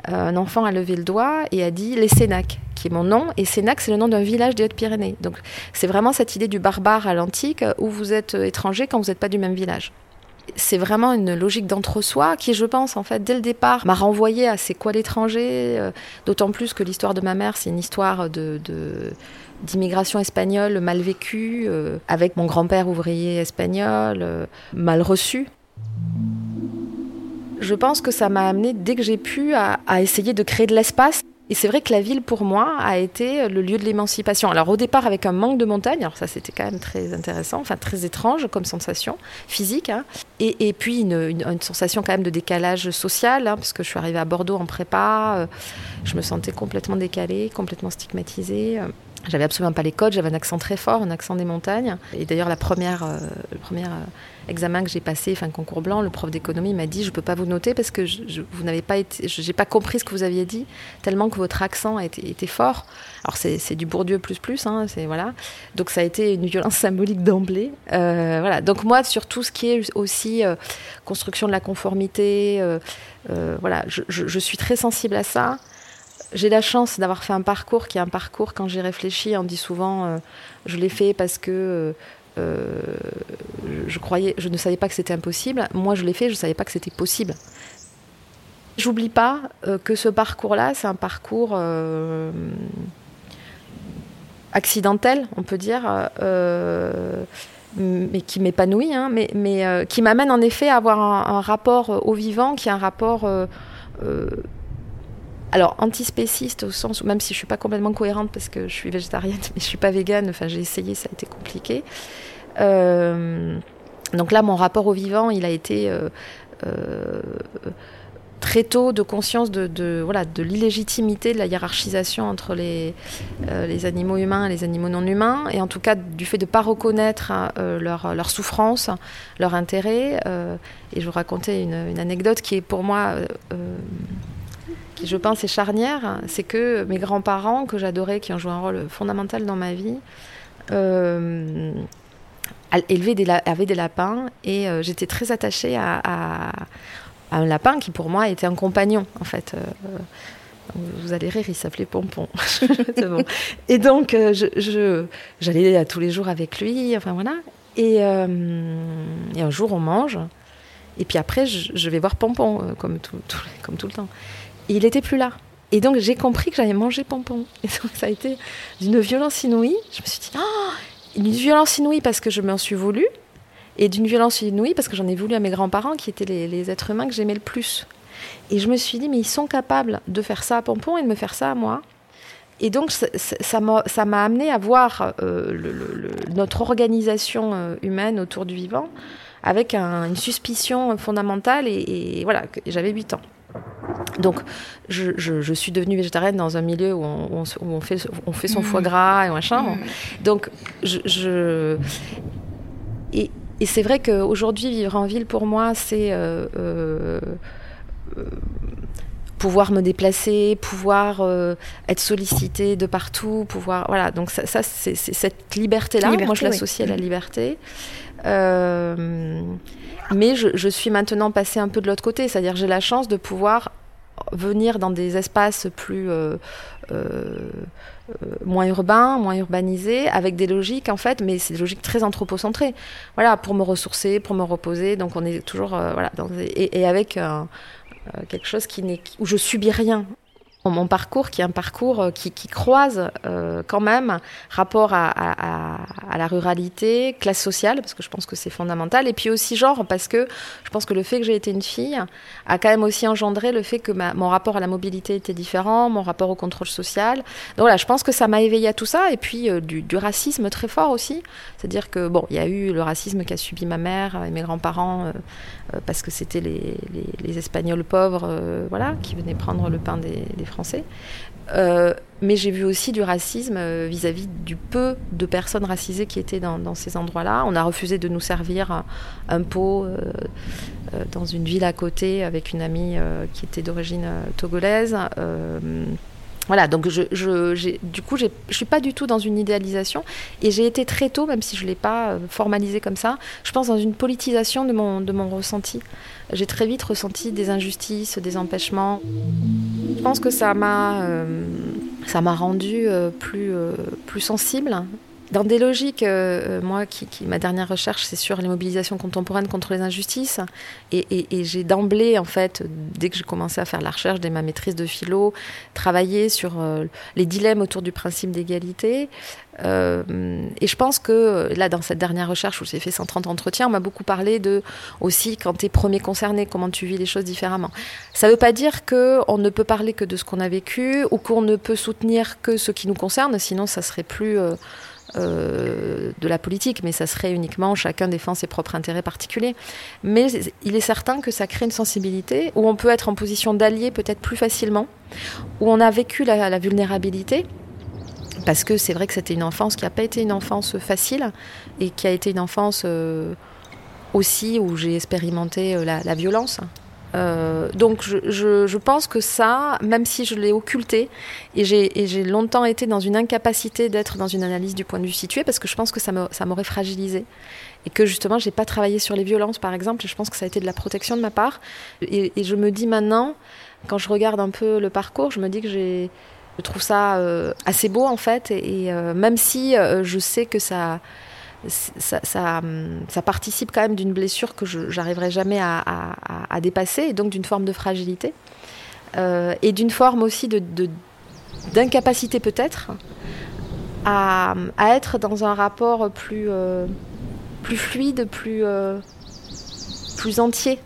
E: euh, un enfant a levé le doigt et a dit les Sénac, qui est mon nom, et Sénac c'est le nom d'un village des Hautes-Pyrénées. Donc c'est vraiment cette idée du barbare à l'antique où vous êtes étranger quand vous n'êtes pas du même village. C'est vraiment une logique d'entre-soi qui, je pense, en fait, dès le départ, m'a renvoyé à c'est quoi l'étranger, euh, d'autant plus que l'histoire de ma mère, c'est une histoire de, d'immigration espagnole mal vécue, euh, avec mon grand-père ouvrier espagnol, euh, mal reçu. Je pense que ça m'a amené, dès que j'ai pu, à essayer de créer de l'espace et c'est vrai que la ville, pour moi, a été le lieu de l'émancipation. Alors au départ avec un manque de montagne, alors ça c'était quand même très intéressant, enfin très étrange comme sensation physique, hein. et, puis une, sensation quand même de décalage social, hein, parce que je suis arrivée à Bordeaux en prépa, euh, je me sentais complètement décalée, complètement stigmatisée. Euh. J'avais absolument pas les codes, j'avais un accent très fort, un accent des montagnes. Et d'ailleurs, la première, euh, le premier euh, examen que j'ai passé, enfin concours blanc, le prof d'économie m'a dit je peux pas vous noter parce que je, vous n'avez pas été, j'ai pas compris ce que vous aviez dit tellement que votre accent était, fort. Alors c'est du Bourdieu plus plus, hein, c'est voilà. Donc ça a été une violence symbolique d'emblée. Euh, voilà. Donc moi sur tout ce qui est aussi construction de la conformité, voilà, je, je, suis très sensible à ça j'ai la chance d'avoir fait un parcours qui est un parcours, quand j'y réfléchis, on dit souvent, euh, je l'ai fait parce que euh, euh, je, ne savais pas que c'était impossible. Moi, je l'ai fait, je ne savais pas que c'était possible. J'oublie pas que ce parcours-là, c'est un parcours accidentel, on peut dire, mais qui m'épanouit, hein, mais, qui m'amène en effet à avoir un, rapport au vivant qui est un rapport alors, antispéciste au sens où, même si je suis pas complètement cohérente parce que je suis végétarienne, mais je suis pas végane, enfin j'ai essayé, ça a été compliqué. Euh, donc là, mon rapport au vivant, il a été euh, euh, très tôt de conscience de, voilà, de l'illégitimité de la hiérarchisation entre les, les animaux humains et les animaux non humains, et en tout cas du fait de ne pas reconnaître hein, leur, leur, souffrance, leur intérêt. et je vous racontais une, une, anecdote qui est pour moi qui je pense est charnière, c'est que mes grands-parents, que j'adorais, qui ont joué un rôle fondamental dans ma vie, euh, élevaient des, avaient des lapins et euh, j'étais très attachée à, un lapin qui pour moi était un compagnon en fait. Euh, vous allez rire, il s'appelait Pompon. Et donc je, j'allais tous les jours avec lui, enfin voilà. Et, et, un jour on mange. Et puis après, je, vais voir Pompon, comme tout, comme tout le temps. Et il n'était plus là. Et donc j'ai compris que j'allais manger Pompon. Et donc ça a été d'une violence inouïe. Je me suis dit, oh une violence inouïe parce que je m'en suis voulu, et d'une violence inouïe parce que j'en ai voulu à mes grands-parents qui étaient les, êtres humains que j'aimais le plus. Et je me suis dit, mais ils sont capables de faire ça à Pompon et de me faire ça à moi. Et donc ça m'a amené à voir euh, notre organisation euh, humaine autour du vivant avec une suspicion fondamentale. Et, et voilà, j'avais 8 ans. Donc, je, suis devenue végétarienne dans un milieu où on, fait, son foie mm. gras et machin. Mm. Donc, je. et, c'est vrai qu'aujourd'hui, vivre en ville, pour moi, c'est. Euh, euh, pouvoir me déplacer, pouvoir euh, être sollicité de partout, pouvoir voilà donc ça, c'est cette liberté là. Moi je l'associe à la liberté. mais je, je, suis maintenant passée un peu de l'autre côté, c'est-à-dire j'ai la chance de pouvoir venir dans des espaces plus euh, euh, moins urbains, moins urbanisés, avec des logiques en fait, mais c'est des logiques très anthropocentrées. Voilà, pour me ressourcer, pour me reposer. Donc on est toujours euh, voilà, et, avec quelque chose qui n'est où je subis rien mon parcours, qui est un parcours euh, qui, croise euh, quand même rapport à, la ruralité, classe sociale, parce que je pense que c'est fondamental, et puis aussi genre, parce que je pense que le fait que j'ai été une fille a quand même aussi engendré le fait que mon rapport à la mobilité était différent, mon rapport au contrôle social. Donc voilà, je pense que ça m'a éveillé à tout ça, et puis euh, du, racisme très fort aussi. C'est-à-dire que, bon, il y a eu le racisme qu'a subi ma mère et mes grands-parents, parce que c'était les, Espagnols pauvres, voilà, qui venaient prendre le pain des français. Euh, mais j'ai vu aussi du racisme euh, vis-à-vis du peu de personnes racisées qui étaient dans, ces endroits-là. On a refusé de nous servir un, pot euh, dans une ville à côté avec une amie qui était d'origine togolaise. Voilà, donc je, je du coup, je suis pas du tout dans une idéalisation et j'ai été très tôt, même si je ne l'ai pas formalisé comme ça, je pense dans une politisation de mon, de mon ressenti. J'ai très vite ressenti des injustices, des empêchements. Je pense que ça m'a euh, m'a rendu euh, plus, euh, plus sensible dans des logiques, euh, euh, moi, qui, ma dernière recherche, c'est sur les mobilisations contemporaines contre les injustices. Et, j'ai d'emblée, en fait, dès que j'ai commencé à faire la recherche, dès ma maîtrise de philo, travaillé sur euh, les dilemmes autour du principe d'égalité. et je pense que, là, dans cette dernière recherche où j'ai fait 130 entretiens, on m'a beaucoup parlé de, aussi, quand tu es premier concerné, comment tu vis les choses différemment. Ça ne veut pas dire qu'on ne peut parler que de ce qu'on a vécu ou qu'on ne peut soutenir que ce qui nous concerne, sinon ça serait plus... Euh, de la politique, mais ça serait uniquement chacun défend ses propres intérêts particuliers. Mais il est certain que ça crée une sensibilité où on peut être en position d'allié peut-être plus facilement, où on a vécu la, vulnérabilité. Parce que c'est vrai que c'était une enfance qui n'a pas été une enfance facile et qui a été une enfance euh, aussi où j'ai expérimenté euh, la violence. Euh, donc je, pense que ça, même si je l'ai occulté, et j'ai longtemps été dans une incapacité d'être dans une analyse du point de vue situé, parce que je pense que ça m'aurait fragilisé. Et que justement, j'ai pas travaillé sur les violences, par exemple, et je pense que ça a été de la protection de ma part. Et, je me dis maintenant, quand je regarde un peu le parcours, je me dis que j'ai... Je trouve ça euh, assez beau en fait, et, euh, même si je sais que ça, ça, participe quand même d'une blessure que je n'arriverai jamais à, dépasser, et donc d'une forme de fragilité, euh, et d'une forme aussi de, d'incapacité peut-être à, être dans un rapport plus, euh, fluide, plus, euh, plus entier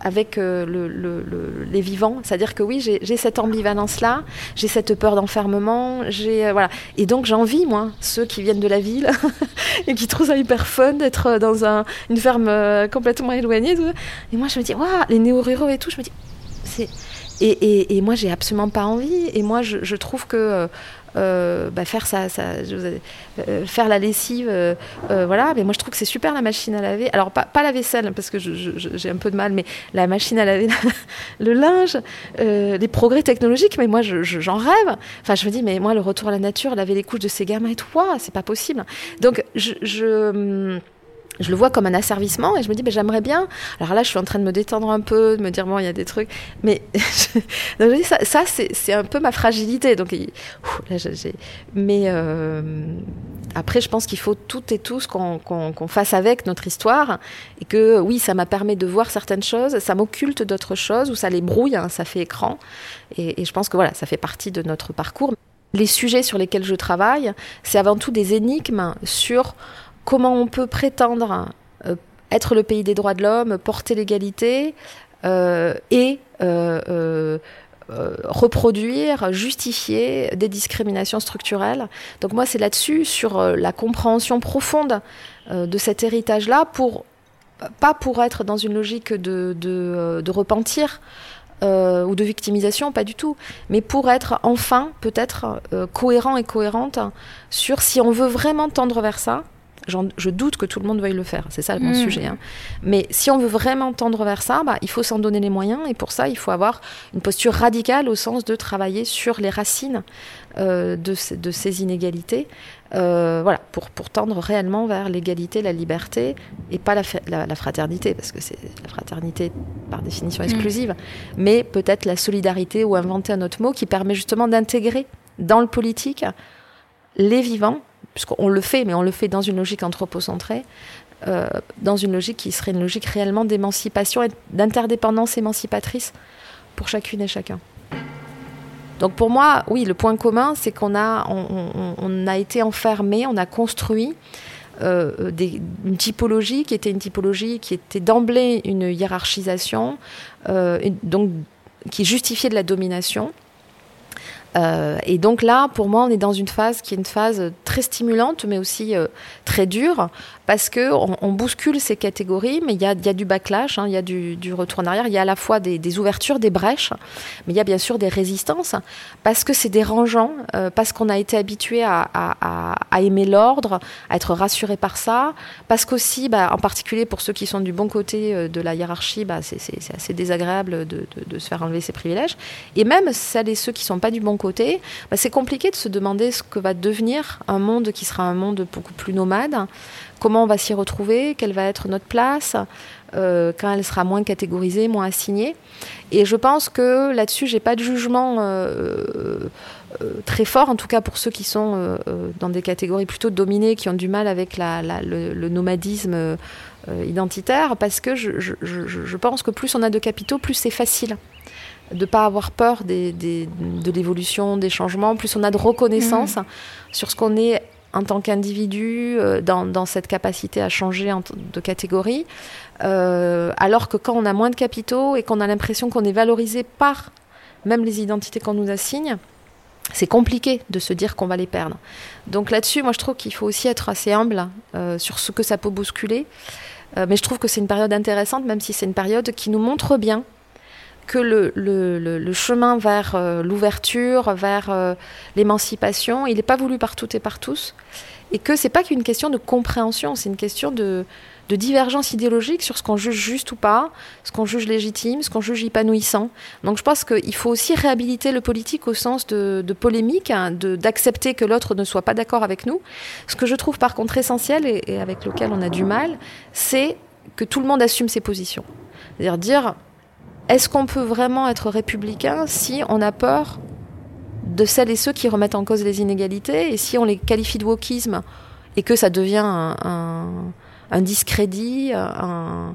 E: avec euh, le, les vivants. C'est-à-dire que oui, j'ai cette ambivalence-là, j'ai cette peur d'enfermement, j'ai euh, voilà. Et donc j'envie moi ceux qui viennent de la ville et qui trouvent ça hyper fun d'être dans un, une ferme euh, complètement éloignée. Et moi je me dis waouh, les néo-ruraux et tout, je me dis et, et, et, moi j'ai absolument pas envie. Et moi je, trouve que euh, bah, faire ça, euh, faire la lessive, euh, voilà. Mais moi, je trouve que c'est super la machine à laver. Alors pas, la vaisselle parce que j'ai un peu de mal, mais la machine à laver, le linge, les progrès technologiques. Mais moi, j'en rêve. Enfin, je me dis, mais moi, le retour à la nature, laver les couches de ces gamins et tout, c'est pas possible. Donc, je, je je le vois comme un asservissement et je me dis, ben, j'aimerais bien. Alors là, je suis en train de me détendre un peu, de me dire, bon, il y a des trucs. Mais ça, ça c'est un peu ma fragilité. Donc, là, Mais euh, après, je pense qu'il faut toutes et tous qu'on fasse avec notre histoire. Et que oui, ça m'a permis de voir certaines choses, ça m'occulte d'autres choses, ou ça les brouille, hein, ça fait écran. Et, et je pense que voilà, ça fait partie de notre parcours. Les sujets sur lesquels je travaille, c'est avant tout des énigmes sur comment on peut prétendre euh, être le pays des droits de l'homme, porter l'égalité euh, et euh, reproduire, justifier des discriminations structurelles. Donc moi, c'est là-dessus, sur la compréhension profonde de cet héritage-là, pas pour être dans une logique de, de, repentir. ou de victimisation, pas du tout, mais pour être enfin peut-être cohérent et cohérente sur si on veut vraiment tendre vers ça, je doute que tout le monde veuille le faire, c'est ça le mm. sujet. Hein. Mais si on veut vraiment tendre vers ça, bah, il faut s'en donner les moyens et pour ça, il faut avoir une posture radicale au sens de travailler sur les racines euh, de, de, ces inégalités, euh, voilà, pour, pour tendre réellement vers l'égalité, la liberté et pas la, la, fraternité, parce que c'est la fraternité par définition mm. exclusive, mais peut-être la solidarité ou inventer un autre mot qui permet justement d'intégrer dans le politique les vivants puisqu'on le fait, mais on le fait dans une logique anthropocentrée, euh, dans une logique qui serait une logique réellement d'émancipation et d'interdépendance émancipatrice pour chacune et chacun. Donc pour moi, oui, le point commun, c'est qu'on a, été enfermé, on a construit euh, une typologie qui était une typologie qui était d'emblée une hiérarchisation, euh, donc qui justifiait de la domination euh, et donc là, pour moi, on est dans une phase qui est une phase très stimulante, mais aussi euh, très dure, parce que on, bouscule ces catégories, mais il y a, du backlash, hein, il y a du, retour en arrière, il y a à la fois des, ouvertures, des brèches, mais il y a bien sûr des résistances, parce que c'est dérangeant, euh, parce qu'on a été habitué à, aimer l'ordre, à être rassuré par ça, parce qu'aussi, bah, en particulier pour ceux qui sont du bon côté de la hiérarchie, bah, c'est assez désagréable de, se faire enlever ses privilèges, et même celles et ceux qui sont pas du bon côté, bah, c'est compliqué de se demander ce que va devenir un monde qui sera un monde beaucoup plus nomade, comment on va s'y retrouver, quelle va être notre place, euh, quand elle sera moins catégorisée, moins assignée. Et je pense que là-dessus, j'ai pas de jugement euh, très fort, en tout cas pour ceux qui sont dans des catégories plutôt dominées, qui ont du mal avec la, le, nomadisme identitaire, parce que je, je, je, pense que plus on a de capitaux, plus c'est facile de pas avoir peur des, des, de l'évolution, des changements, plus on a de reconnaissance mmh. sur ce qu'on est en tant qu'individu, euh, dans, cette capacité à changer de catégorie, euh, alors que quand on a moins de capitaux et qu'on a l'impression qu'on est valorisé par même les identités qu'on nous assigne, c'est compliqué de se dire qu'on va les perdre. Donc là-dessus, moi je trouve qu'il faut aussi être assez humble euh, sur ce que ça peut bousculer. mais je trouve que c'est une période intéressante, même si c'est une période qui nous montre bien que le, chemin vers euh, l'ouverture, vers euh, l'émancipation, il n'est pas voulu par toutes et par tous, et que c'est pas qu'une question de compréhension, c'est une question de, divergence idéologique sur ce qu'on juge juste ou pas, ce qu'on juge légitime, ce qu'on juge épanouissant. Donc je pense qu'il faut aussi réhabiliter le politique au sens de, polémique, hein, d'accepter que l'autre ne soit pas d'accord avec nous. Ce que je trouve par contre essentiel et, et avec lequel on a du mal, c'est que tout le monde assume ses positions. C'est-à-dire dire est-ce qu'on peut vraiment être républicain si on a peur de celles et ceux qui remettent en cause les inégalités et si on les qualifie de wokisme et que ça devient un, discrédit, un,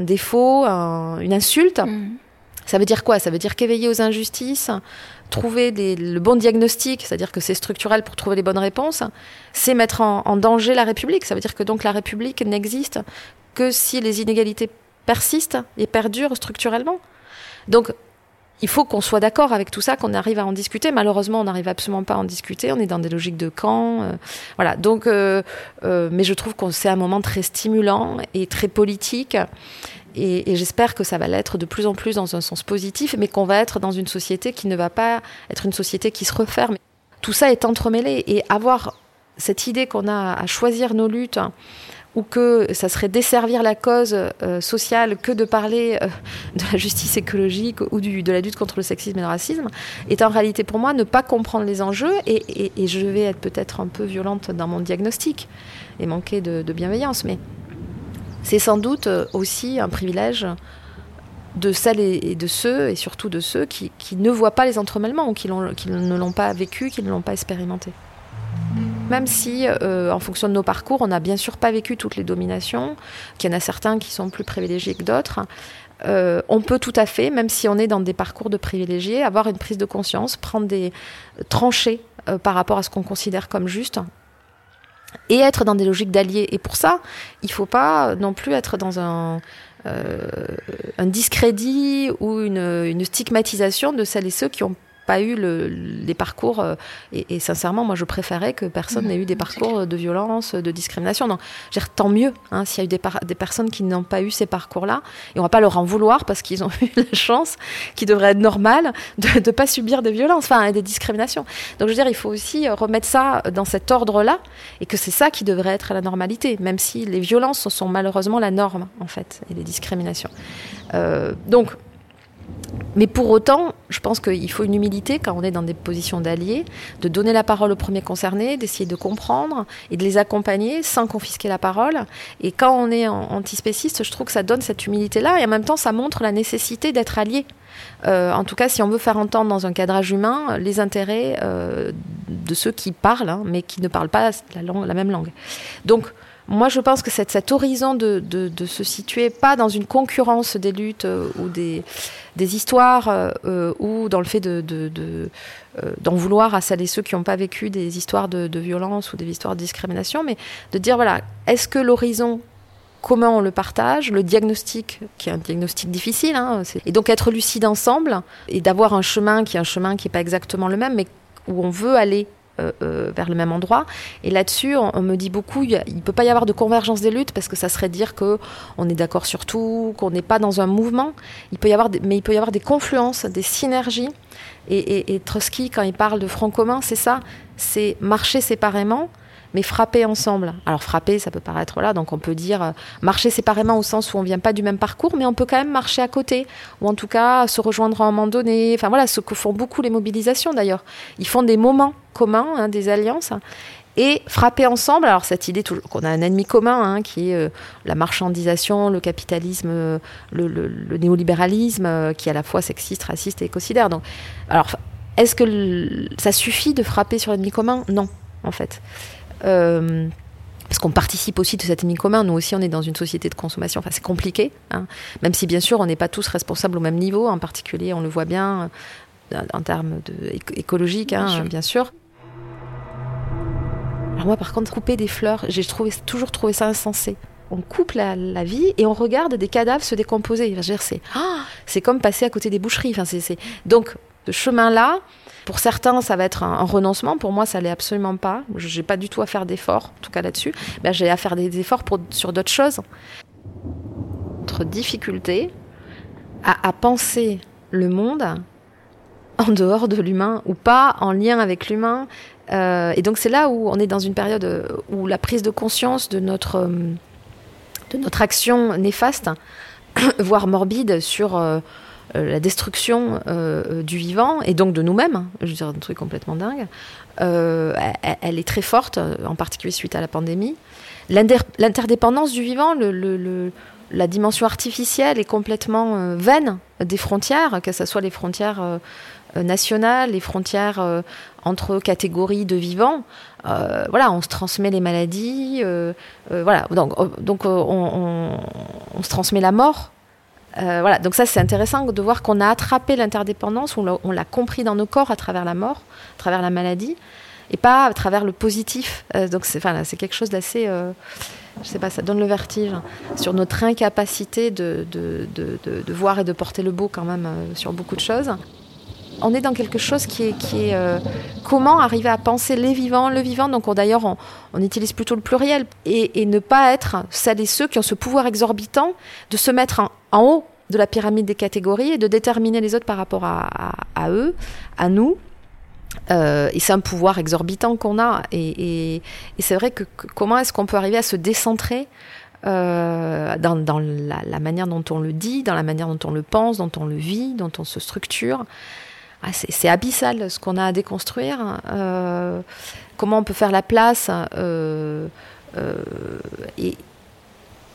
E: défaut, une insulte mm. Ça veut dire quoi? Ça veut dire qu'éveiller aux injustices, trouver le bon diagnostic, c'est-à-dire que c'est structurel pour trouver les bonnes réponses, c'est mettre en, en, danger la République. Ça veut dire que donc la République n'existe que si les inégalités persistent et perdurent structurellement. Donc, il faut qu'on soit d'accord avec tout ça, qu'on arrive à en discuter. Malheureusement, on n'arrive absolument pas à en discuter. On est dans des logiques de camp. Euh, voilà. Donc, euh, euh, mais je trouve que c'est un moment très stimulant et très politique. Et, j'espère que ça va l'être de plus en plus dans un sens positif, mais qu'on va être dans une société qui ne va pas être une société qui se referme. Tout ça est entremêlé et avoir cette idée qu'on a à choisir nos luttes ou que ça serait desservir la cause euh, sociale que de parler euh, de la justice écologique ou de la lutte contre le sexisme et le racisme, est en réalité pour moi ne pas comprendre les enjeux et, je vais être peut-être un peu violente dans mon diagnostic et manquer de, bienveillance, mais c'est sans doute aussi un privilège de celles et de ceux, et surtout de ceux qui, ne voient pas les entremêlements ou qui ne l'ont pas vécu, qui ne l'ont pas expérimenté. Même si, euh, en fonction de nos parcours, on n'a bien sûr pas vécu toutes les dominations, qu'il y en a certains qui sont plus privilégiés que d'autres, euh, on peut tout à fait, même si on est dans des parcours de privilégiés, avoir une prise de conscience, prendre des tranchées euh, par rapport à ce qu'on considère comme juste, et être dans des logiques d'alliés. Et pour ça, il ne faut pas non plus être dans un, discrédit ou une, stigmatisation de celles et ceux qui ont pas eu le, les parcours euh, et, sincèrement moi je préférais que personne n'ait eu des parcours de violence de discrimination. Donc tant mieux hein, s'il y a eu des, des personnes qui n'ont pas eu ces parcours là et on va pas leur en vouloir parce qu'ils ont eu la chance qui devrait être normale de ne pas subir des violences enfin des discriminations. Donc je veux dire il faut aussi remettre ça dans cet ordre là et que c'est ça qui devrait être la normalité même si les violences sont malheureusement la norme en fait et les discriminations. Euh, donc mais pour autant, je pense qu'il faut une humilité quand on est dans des positions d'alliés, de donner la parole aux premiers concernés, d'essayer de comprendre et de les accompagner sans confisquer la parole. Et quand on est antispéciste, je trouve que ça donne cette humilité-là et en même temps, ça montre la nécessité d'être allié. Euh, en tout cas, si on veut faire entendre dans un cadrage humain les intérêts euh, de ceux qui parlent, hein, mais qui ne parlent pas la, la même langue. Donc, moi, je pense que cet horizon de, se situer pas dans une concurrence des luttes euh, ou des, histoires euh, ou dans le fait de, euh, d'en vouloir à celles et ceux qui n'ont pas vécu des histoires de, violence ou des histoires de discrimination, mais de dire voilà, est-ce que l'horizon comment on le partage, le diagnostic, qui est un diagnostic difficile, hein, et donc être lucide ensemble et d'avoir un chemin qui est un chemin qui n'est pas exactement le même, mais où on veut aller euh, euh, vers le même endroit. Et là-dessus, on, me dit beaucoup, il ne peut pas y avoir de convergence des luttes parce que ça serait dire que on est d'accord sur tout, qu'on n'est pas dans un mouvement. Il peut y avoir, mais il peut y avoir des confluences, des synergies. Et, et Trotsky, quand il parle de front commun, c'est ça, c'est marcher séparément, mais frapper ensemble. Alors frapper, ça peut paraître là, donc on peut dire euh, marcher séparément au sens où on vient pas du même parcours, mais on peut quand même marcher à côté, ou en tout cas se rejoindre à un moment donné. Enfin voilà, ce que font beaucoup les mobilisations d'ailleurs. Ils font des moments communs, hein, des alliances. Et frapper ensemble, alors cette idée qu'on a un ennemi commun, hein, qui est euh, la marchandisation, le capitalisme, le, néolibéralisme, euh, qui est à la fois sexiste, raciste et écocidaire. Donc, alors Est-ce que ça suffit de frapper sur l'ennemi commun? Non, en fait. Euh, parce qu'on participe aussi de cet ennemi commun. Nous aussi, on est dans une société de consommation. Enfin, c'est compliqué, hein. même si bien sûr, on n'est pas tous responsables au même niveau. En particulier, on le voit bien euh, en termes de, écologiques, hein, bien, sûr. Alors moi, par contre, couper des fleurs, j'ai toujours trouvé ça insensé on coupe la, vie et on regarde des cadavres se décomposer. Ah, c'est comme passer à côté des boucheries. Enfin, c'est, Donc, ce chemin-là, pour certains, ça va être un, renoncement. Pour moi, ça l'est absolument pas. Je n'ai pas du tout à faire d'efforts, en tout cas là-dessus. Ben, j'ai à faire des efforts sur d'autres choses. Notre difficulté à, penser le monde en dehors de l'humain ou pas en lien avec l'humain. Euh, et donc c'est là où on est dans une période où la prise de conscience de notre euh, de notre action néfaste, voire morbide, sur euh, euh, la destruction euh, du vivant et donc de nous-mêmes, hein, je veux dire un truc complètement dingue, elle, est très forte, en particulier suite à la pandémie. L'interdépendance du vivant, la dimension artificielle est complètement vaine des frontières, que ce soit les frontières nationales, les frontières entre catégories de vivants. Euh, voilà, on se transmet les maladies, euh, euh, voilà, donc, donc on, se transmet la mort. Voilà, donc ça c'est intéressant de voir qu'on a attrapé l'interdépendance, on l'a compris dans nos corps à travers la mort, à travers la maladie, et pas à travers le positif. donc c'est quelque chose d'assez, je sais pas, ça donne le vertige hein, sur notre incapacité de, voir et de porter le beau quand même sur beaucoup de choses on est dans quelque chose qui est, euh, comment arriver à penser les vivants, le vivant. Donc d'ailleurs, on, utilise plutôt le pluriel et, ne pas être celles et ceux qui ont ce pouvoir exorbitant de se mettre en, haut de la pyramide des catégories et de déterminer les autres par rapport à, eux, à nous. Euh, et c'est un pouvoir exorbitant qu'on a. Et, c'est vrai que, comment est-ce qu'on peut arriver à se décentrer euh, dans, la, la, manière dont on le dit, dans la manière dont on le pense, dont on le vit, dont on se structure. Ah, c'est abyssal ce qu'on a à déconstruire. Euh, comment on peut faire la place euh, euh,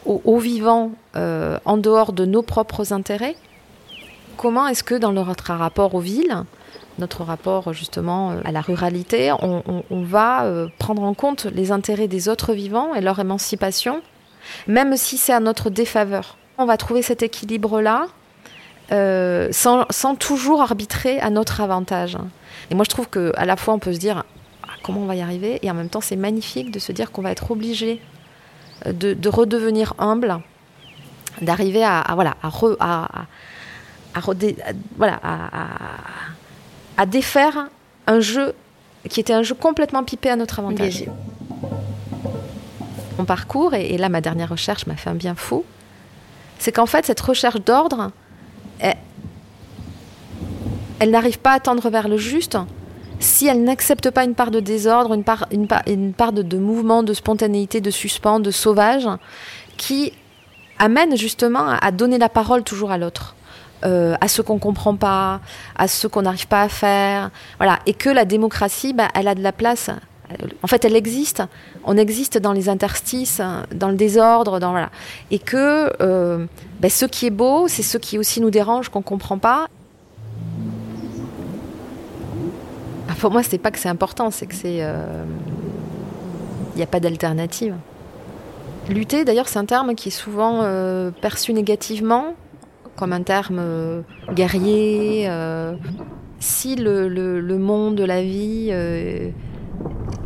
E: aux, vivants en dehors de nos propres intérêts? Comment est-ce que dans notre rapport aux villes, notre rapport justement à la ruralité, on, on va prendre en compte les intérêts des autres vivants et leur émancipation, même si c'est à notre défaveur. On va trouver cet équilibre-là euh, sans, toujours arbitrer à notre avantage. Et moi, je trouve qu'à la fois, on peut se dire ah, comment on va y arriver, et en même temps, c'est magnifique de se dire qu'on va être obligé euh, de, redevenir humble, d'arriver à, voilà, à, à, voilà, à, défaire un jeu qui était un jeu complètement pipé à notre avantage. Mon parcours, et, et là, ma dernière recherche m'a fait un bien fou, c'est qu'en fait, cette recherche d'ordre, elle, n'arrive pas à tendre vers le juste si elle n'accepte pas une part de désordre, une part, une part, de, mouvement, de spontanéité, de suspens, de sauvage, qui amène justement à, donner la parole toujours à l'autre. Euh, à ceux qu'on comprend pas, à ceux qu'on n'arrive pas à faire, voilà, et que la démocratie, bah, elle a de la place. En fait, elle existe. On existe dans les interstices, dans le désordre, dans voilà, et que euh, bah, ce qui est beau, c'est ce qui aussi nous dérange, qu'on comprend pas, pour moi, c'est pas que c'est important, c'est que c'est. Il euh, n'y a pas d'alternative. Lutter, d'ailleurs, c'est un terme qui est souvent euh, perçu négativement, comme un terme euh, guerrier. si le, le, monde, la vie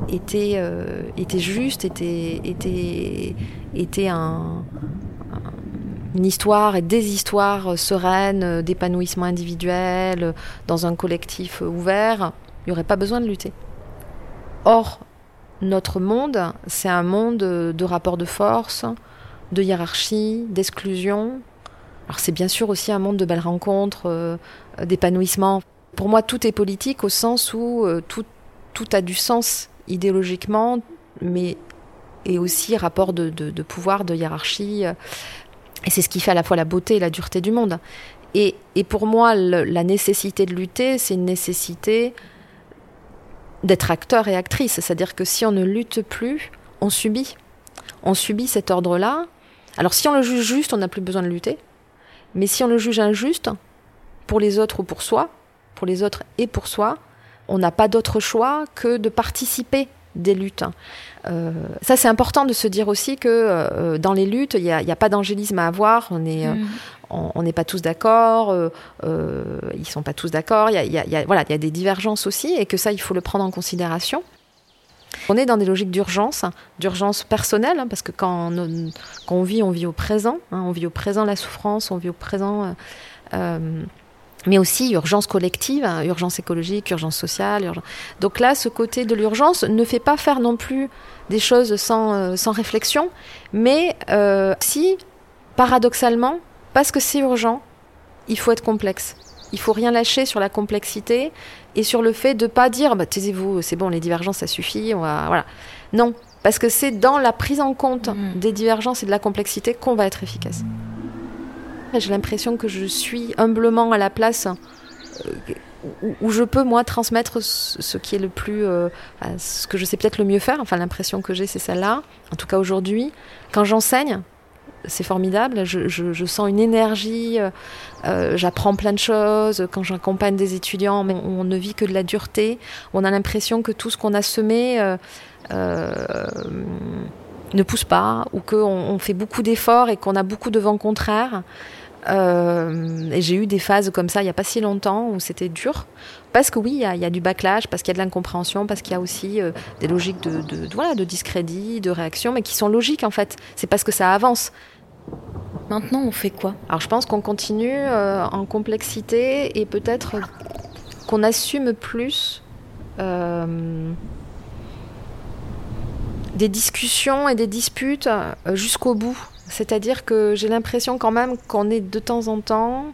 E: était, était juste, était, était, était un, une histoire et des histoires sereines, d'épanouissement individuel, dans un collectif ouvert, il n'y aurait pas besoin de lutter. Or, notre monde, c'est un monde de rapports de force, de hiérarchie, d'exclusion. Alors c'est bien sûr aussi un monde de belles rencontres, euh, d'épanouissement. Pour moi, tout est politique au sens où euh, tout, tout, a du sens idéologiquement, mais et aussi rapport de, pouvoir, de hiérarchie. Et c'est ce qui fait à la fois la beauté et la dureté du monde. Et, et pour moi, la nécessité de lutter, c'est une nécessité d'être acteur et actrice. C'est-à-dire que si on ne lutte plus, on subit. On subit cet ordre-là. Alors si on le juge juste, on n'a plus besoin de lutter. Mais si on le juge injuste, pour les autres ou pour soi, pour les autres et pour soi, on n'a pas d'autre choix que de participer des luttes. Euh, ça, c'est important de se dire aussi que euh, dans les luttes, il n'y a, pas d'angélisme à avoir. On euh, on n'est pas tous d'accord. ils sont pas tous d'accord. Il y a, voilà, il y a des divergences aussi, et que ça, il faut le prendre en considération. On est dans des logiques d'urgence, d'urgence personnelle, hein, parce que quand on, vit, on vit au présent. Hein, on vit au présent la souffrance, on vit au présent mais aussi urgence collective, hein, urgence écologique, urgence sociale. Donc là, ce côté de l'urgence ne fait pas faire non plus des choses sans, euh, sans réflexion, mais euh, si, paradoxalement, parce que c'est urgent, il faut être complexe. Il faut rien lâcher sur la complexité et sur le fait de pas dire bah, taisez-vous, c'est bon, les divergences, ça suffit. On va, voilà. Non, parce que c'est dans la prise en compte mmh. des divergences et de la complexité qu'on va être efficace. J'ai l'impression que je suis humblement à la place euh, où, je peux moi transmettre ce qui est le plus, euh, ce que je sais peut-être le mieux faire. Enfin, l'impression que j'ai, c'est celle-là. En tout cas aujourd'hui, quand j'enseigne, c'est formidable. Je, sens une énergie. Euh, j'apprends plein de choses. Quand j'accompagne des étudiants, on, ne vit que de la dureté. On a l'impression que tout ce qu'on a semé ne pousse pas, ou qu'on on fait beaucoup d'efforts et qu'on a beaucoup de vents contraires. Euh, et j'ai eu des phases comme ça il n'y a pas si longtemps où c'était dur. Parce que oui, il y, a du backlash, parce qu'il y a de l'incompréhension, parce qu'il y a aussi euh, des logiques de, de, voilà, de discrédit, de réaction, mais qui sont logiques en fait. C'est parce que ça avance.
C: Maintenant, on fait quoi?
E: Alors je pense qu'on continue euh, en complexité et peut-être qu'on assume plus des discussions et des disputes jusqu'au bout. C'est-à-dire que j'ai l'impression quand même qu'on est de temps en temps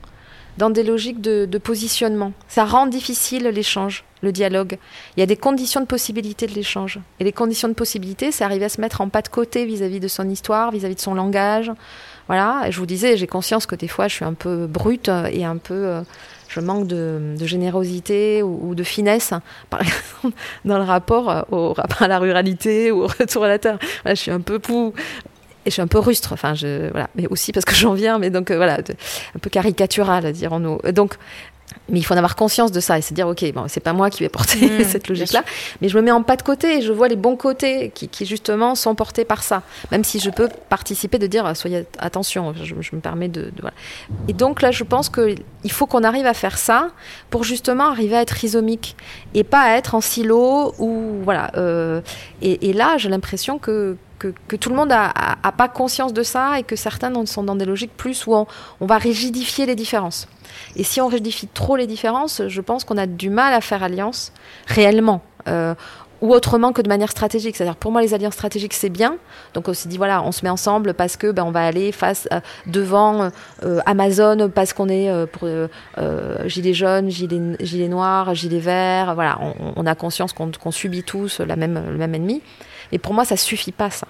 E: dans des logiques de, positionnement. Ça rend difficile l'échange, le dialogue. Il y a des conditions de possibilité de l'échange. Et les conditions de possibilité, c'est arriver à se mettre en pas de côté vis-à-vis de son histoire, vis-à-vis de son langage. Voilà, et je vous disais, j'ai conscience que des fois, je suis un peu brute et un peu... Euh, je manque de, générosité ou, de finesse, par exemple, dans le au, rapport à la ruralité ou au retour à la terre. je suis un peu pou, et je suis un peu rustre, enfin, je, voilà, mais aussi parce que j'en viens, mais donc euh, voilà, un peu caricatural, dirons-nous. Donc, mais il faut en avoir conscience de ça et se dire, ok, bon, c'est pas moi qui vais porter mmh, cette logique-là, mais je me mets en pas de côté et je vois les bons côtés qui, justement sont portés par ça. Même si je peux participer de dire, ah, soyez attention, je, me permets de, voilà. Et donc là, je pense qu'il faut qu'on arrive à faire ça pour justement arriver à être rhizomique et pas à être en silo ou voilà. Euh, et, et, là, j'ai l'impression que que, tout le monde n'a pas conscience de ça et que certains sont dans des logiques plus où on, va rigidifier les différences. Et si on rigidifie trop les différences, je pense qu'on a du mal à faire alliance réellement. Euh, ou autrement que de manière stratégique. C'est-à-dire pour moi les alliances stratégiques c'est bien. Donc on s'est dit voilà on se met ensemble parce que ben, on va aller face euh, devant euh, Amazon parce qu'on est pour gilets jaunes, gilets, gilets noirs, gilets verts. Voilà on, a conscience qu'on subit tous la même, le même ennemi. Et pour moi, ça suffit pas, ça.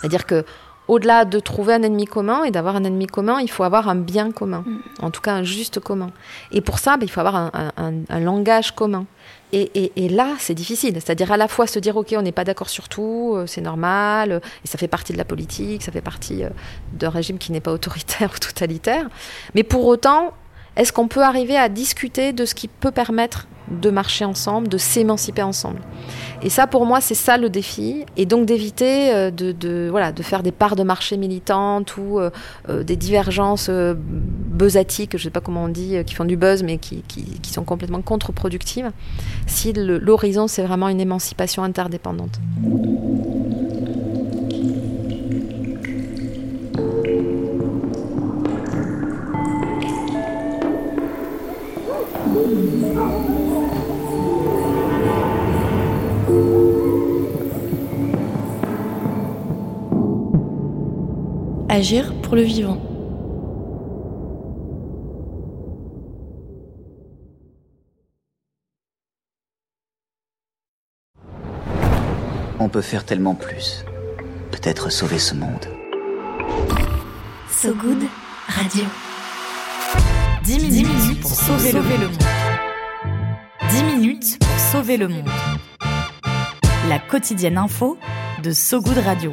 E: C'est-à-dire que au-delà de trouver un ennemi commun et d'avoir un ennemi commun, il faut avoir un bien commun, mm. en tout cas un juste commun. Et pour ça, ben, il faut avoir un, langage commun. Et, là, c'est difficile. C'est-à-dire à la fois se dire, OK, on n'est pas d'accord sur tout, euh, c'est normal, euh, et ça fait partie de la politique, ça fait partie euh, d'un régime qui n'est pas autoritaire ou totalitaire. Mais pour autant, est-ce qu'on peut arriver à discuter de ce qui peut permettre de marcher ensemble, de s'émanciper ensemble? Et ça, pour moi, c'est ça le défi. Et donc d'éviter euh, de, faire des parts de marché militantes ou euh, euh, des divergences buzzatiques, je ne sais pas comment on dit, qui font du buzz, mais qui sont complètement contre-productives, si l'horizon, c'est vraiment une émancipation interdépendante.
A: Agir pour le vivant.
F: On peut faire tellement plus. Peut-être sauver ce monde.
C: So Good Radio. 10 minutes, pour sauver, le, monde. 10 minutes pour sauver le monde. La quotidienne info de So Good Radio.